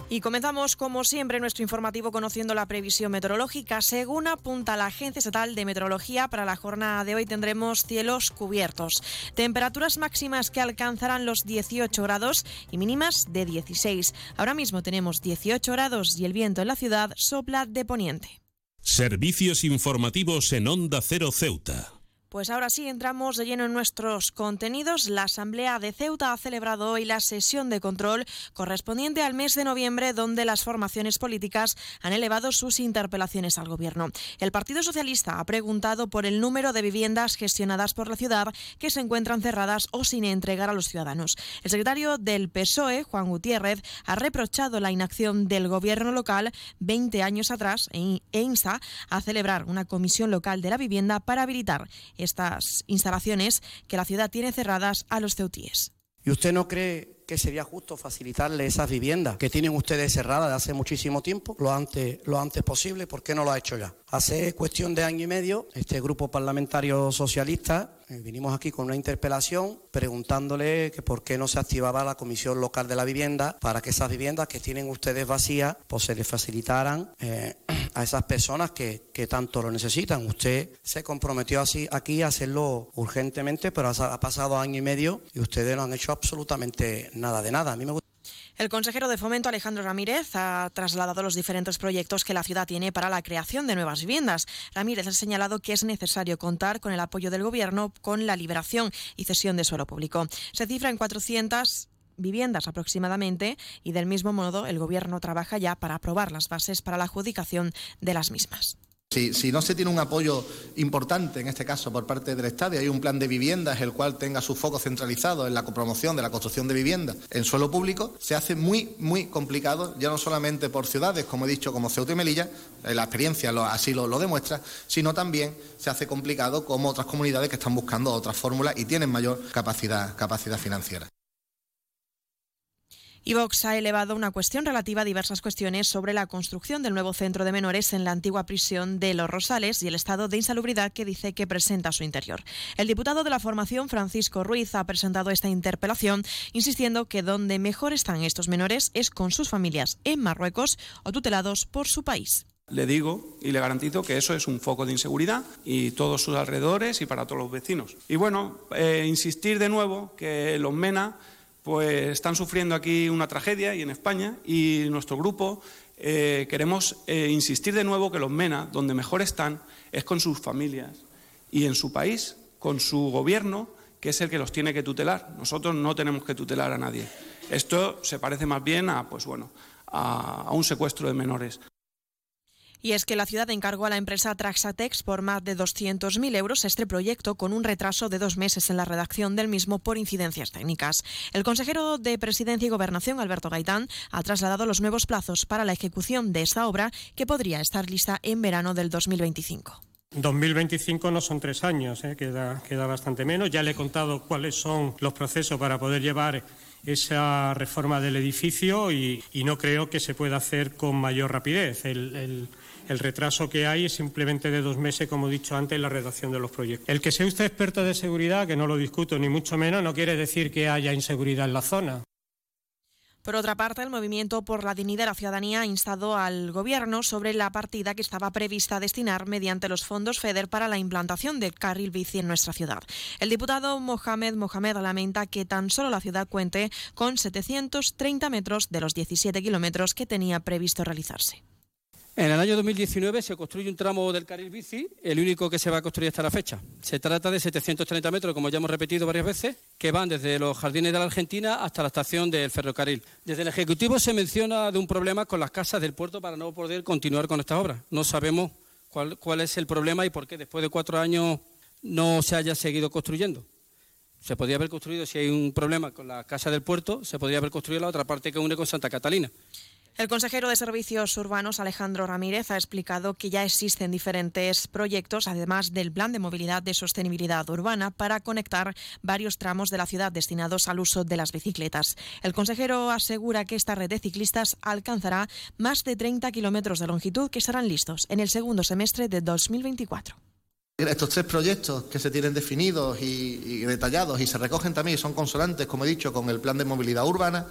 S4: Y comenzamos, como siempre, nuestro informativo conociendo la previsión meteorológica. Según apunta la Agencia Estatal de Meteorología, para la jornada de hoy tendremos cielos cubiertos. Temperaturas máximas que alcanzarán los 18 grados y mínimas de 16. Ahora mismo tenemos 18 grados y el viento en la ciudad sopla de poniente.
S36: Servicios informativos en Onda Cero Ceuta.
S4: Pues ahora sí, entramos de lleno en nuestros contenidos. La Asamblea de Ceuta ha celebrado hoy la sesión de control correspondiente al mes de noviembre, donde las formaciones políticas han elevado sus interpelaciones al Gobierno. El Partido Socialista ha preguntado por el número de viviendas gestionadas por la ciudad que se encuentran cerradas o sin entregar a los ciudadanos. El secretario del PSOE, Juan Gutiérrez, ha reprochado la inacción del Gobierno local 20 años atrás e insta a celebrar una comisión local de la vivienda para habilitar estas instalaciones que la ciudad tiene cerradas a los ceutíes.
S37: ¿Y usted no cree que sería justo facilitarle esas viviendas que tienen ustedes cerradas de hace muchísimo tiempo, lo antes, lo antes posible? ¿Por qué no lo ha hecho ya? Hace cuestión de año y medio, este grupo parlamentario socialista eh, vinimos aquí con una interpelación preguntándole que por qué no se activaba la Comisión Local de la Vivienda para que esas viviendas que tienen ustedes vacías pues se les facilitaran eh, a esas personas que, que, tanto lo necesitan. Usted se comprometió así aquí a hacerlo urgentemente, pero ha, ha pasado año y medio y ustedes no han hecho absolutamente nada de nada. A mí me gusta
S4: el consejero de Fomento Alejandro Ramírez ha trasladado los diferentes proyectos que la ciudad tiene para la creación de nuevas viviendas. Ramírez ha señalado que es necesario contar con el apoyo del Gobierno con la liberación y cesión de suelo público. Se cifra en 400 viviendas aproximadamente y del mismo modo el Gobierno trabaja ya para aprobar las bases para la adjudicación de las mismas.
S38: Si, no se tiene un apoyo importante, en este caso por parte del Estado, y hay un plan de viviendas el cual tenga su foco centralizado en la promoción de la construcción de viviendas en suelo público, se hace muy, muy complicado, ya no solamente por ciudades, como he dicho, como Ceuta y Melilla, eh, la experiencia así lo, lo, demuestra, sino también se hace complicado como otras comunidades que están buscando otras fórmulas y tienen mayor capacidad, capacidad financiera.
S4: Y Vox ha elevado una cuestión relativa a diversas cuestiones sobre la construcción del nuevo centro de menores en la antigua prisión de Los Rosales y el estado de insalubridad que dice que presenta su interior. El diputado de la formación, Francisco Ruiz, ha presentado esta interpelación insistiendo que donde mejor están estos menores es con sus familias en Marruecos o tutelados por su país.
S39: Le digo y le garantizo que eso es un foco de inseguridad y todos sus alrededores y para todos los vecinos. Y bueno, eh, insistir de nuevo que los MENA pues están sufriendo aquí una tragedia y en España y nuestro grupo eh, queremos eh, insistir de nuevo que los MENA, donde mejor están, es con sus familias y en su país, con su gobierno, que es el que los tiene que tutelar. Nosotros no tenemos que tutelar a nadie. Esto se parece más bien a, pues bueno, a, a un secuestro de menores.
S4: Y es que la ciudad encargó a la empresa Traxatex por más de 200.000 euros este proyecto con un retraso de dos meses en la redacción del mismo por incidencias técnicas. El consejero de Presidencia y Gobernación, Alberto Gaitán, ha trasladado los nuevos plazos para la ejecución de esta obra que podría estar lista en verano del 2025.
S40: 2025 no son tres años, ¿eh? queda, queda bastante menos. Ya le he contado cuáles son los procesos para poder llevar esa reforma del edificio y, no creo que se pueda hacer con mayor rapidez. el el retraso que hay es simplemente de dos meses, como he dicho antes, en la redacción de los proyectos. El que sea usted experto de seguridad, que no lo discuto ni mucho menos, no quiere decir que haya inseguridad en la zona.
S4: Por otra parte, el Movimiento por la Dignidad de la Ciudadanía ha instado al Gobierno sobre la partida que estaba prevista destinar mediante los fondos FEDER para la implantación del carril bici en nuestra ciudad. El diputado Mohamed Mohamed lamenta que tan solo la ciudad cuente con 730 metros de los 17 kilómetros que tenía previsto realizarse.
S41: En el año 2019 se construye un tramo del carril bici, el único que se va a construir hasta la fecha. Se trata de 730 metros, como ya hemos repetido varias veces, que van desde los jardines de la Argentina hasta la estación del ferrocarril. Desde el Ejecutivo se menciona de un problema con las casas del puerto para no poder continuar con estas obras. No sabemos cuál, cuál es el problema y por qué después de cuatro años no se haya seguido construyendo. Se podría haber construido, si hay un problema con la casa del puerto, se podría haber construido la otra parte que une con Santa Catalina.
S4: El consejero de Servicios Urbanos, Alejandro Ramírez, ha explicado que ya existen diferentes proyectos, además del Plan de Movilidad de Sostenibilidad Urbana, para conectar varios tramos de la ciudad destinados al uso de las bicicletas. El consejero asegura que esta red de ciclistas alcanzará más de 30 kilómetros de longitud que serán listos en el segundo semestre de 2024.
S38: Estos tres proyectos que se tienen definidos y, detallados y se recogen también son consonantes, como he dicho, con el Plan de Movilidad Urbana,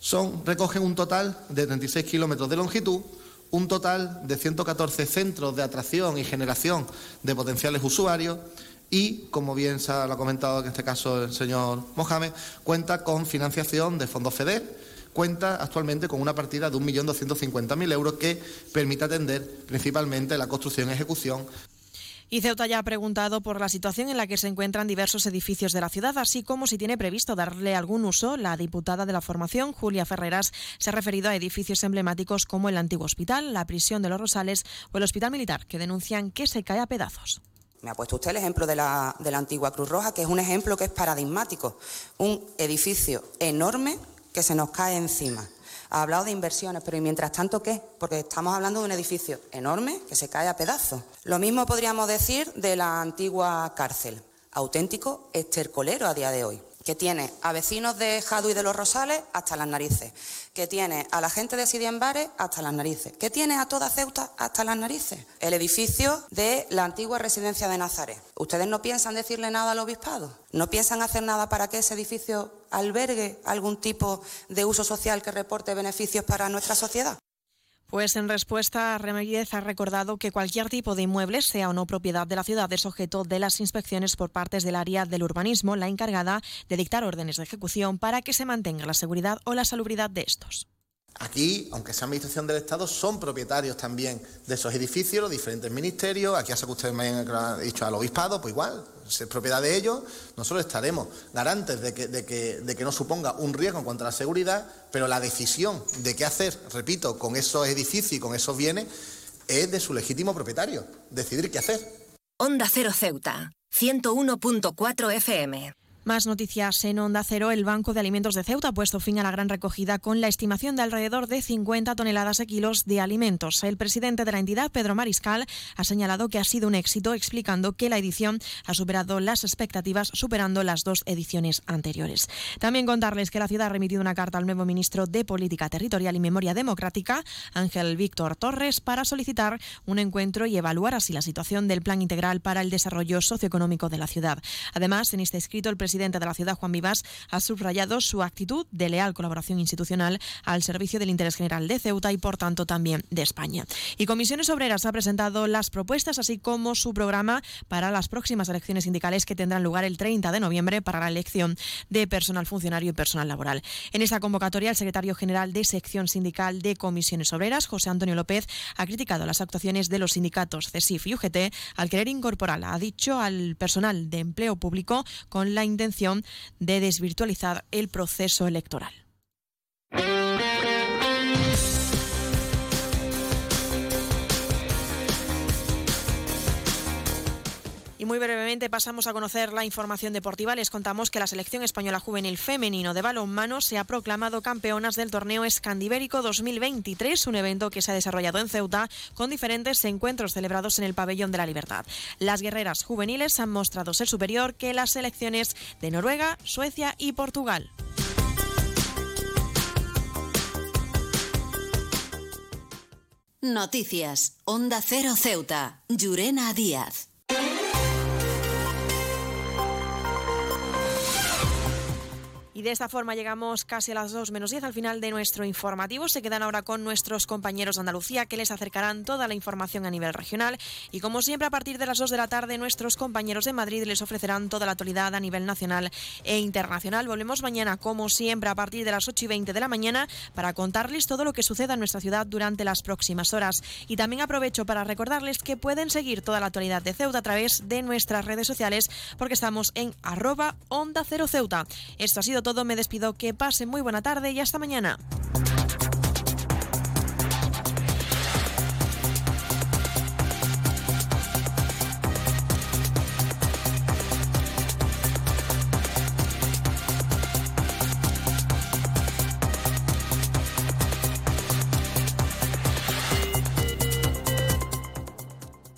S38: son, recogen un total de 36 kilómetros de longitud, un total de 114 centros de atracción y generación de potenciales usuarios y, como bien se ha comentado en este caso el señor Mohamed, cuenta con financiación de fondos FEDER, cuenta actualmente con una partida de 1.250.000 euros que permite atender principalmente la construcción y ejecución
S4: y Ceuta ya ha preguntado por la situación en la que se encuentran diversos edificios de la ciudad, así como si tiene previsto darle algún uso. La diputada de la formación, Julia Ferreras, se ha referido a edificios emblemáticos como el antiguo hospital, la prisión de los Rosales o el hospital militar, que denuncian que se cae a pedazos.
S42: Me ha puesto usted el ejemplo de la, de la antigua Cruz Roja, que es un ejemplo que es paradigmático. Un edificio enorme que se nos cae encima ha hablado de inversiones, pero ¿y mientras tanto qué? Porque estamos hablando de un edificio enorme que se cae a pedazos. Lo mismo podríamos decir de la antigua cárcel, auténtico estercolero a día de hoy que tiene a vecinos de Jadu y de los Rosales hasta las narices, que tiene a la gente de Sidienbares hasta las narices, que tiene a toda Ceuta hasta las narices. El edificio de la antigua residencia de Nazaret. ¿Ustedes no piensan decirle nada al obispado? ¿No piensan hacer nada para que ese edificio albergue algún tipo de uso social que reporte beneficios para nuestra sociedad?
S4: Pues en respuesta, Remediez ha recordado que cualquier tipo de inmueble, sea o no propiedad de la ciudad, es objeto de las inspecciones por partes del área del urbanismo, la encargada de dictar órdenes de ejecución para que se mantenga la seguridad o la salubridad de estos.
S38: Aquí, aunque sea administración del Estado, son propietarios también de esos edificios, los diferentes ministerios. Aquí hace que ustedes me han dicho al obispado, pues igual, si es propiedad de ellos, nosotros estaremos garantes de que no suponga un riesgo en cuanto a la seguridad, pero la decisión de qué hacer, repito, con esos edificios y con esos bienes es de su legítimo propietario, decidir qué hacer.
S26: Onda Cero Ceuta, 101.4 FM.
S4: Más noticias en Onda Cero. El Banco de Alimentos de Ceuta ha puesto fin a la gran recogida con la estimación de alrededor de 50 toneladas de kilos de alimentos. El presidente de la entidad, Pedro Mariscal, ha señalado que ha sido un éxito, explicando que la edición ha superado las expectativas, superando las dos ediciones anteriores. También contarles que la ciudad ha remitido una carta al nuevo ministro de Política Territorial y Memoria Democrática, Ángel Víctor Torres, para solicitar un encuentro y evaluar así la situación del Plan Integral para el Desarrollo Socioeconómico de la ciudad. Además, en este escrito, el presidente presidente de la ciudad, Juan Vivas, ha subrayado su actitud de leal colaboración institucional al servicio del interés general de Ceuta y, por tanto, también de España. Y Comisiones Obreras ha presentado las propuestas, así como su programa para las próximas elecciones sindicales que tendrán lugar el 30 de noviembre para la elección de personal funcionario y personal laboral. En esta convocatoria, el secretario general de sección sindical de Comisiones Obreras, José Antonio López, ha criticado las actuaciones de los sindicatos CESIF y UGT al querer incorporar, ha dicho, al personal de empleo público con la intención de desvirtualizar el proceso electoral. Muy brevemente pasamos a conocer la información deportiva. Les contamos que la selección española juvenil femenino de balonmano se ha proclamado campeonas del torneo Escandibérico 2023, un evento que se ha desarrollado en Ceuta con diferentes encuentros celebrados en el Pabellón de la Libertad. Las guerreras juveniles han mostrado ser superior que las selecciones de Noruega, Suecia y Portugal.
S8: Noticias. Onda Cero Ceuta. Llurena Díaz.
S4: Y de esta forma llegamos casi a las 2 menos 10 al final de nuestro informativo. Se quedan ahora con nuestros compañeros de Andalucía que les acercarán toda la información a nivel regional. Y como siempre, a partir de las 2 de la tarde, nuestros compañeros de Madrid les ofrecerán toda la actualidad a nivel nacional e internacional. Volvemos mañana, como siempre, a partir de las 8 y 20 de la mañana para contarles todo lo que suceda en nuestra ciudad durante las próximas horas. Y también aprovecho para recordarles que pueden seguir toda la actualidad de Ceuta a través de nuestras redes sociales porque estamos en arroba onda cero Ceuta. Esto ha sido todo me despido. Que pase muy buena tarde y hasta mañana.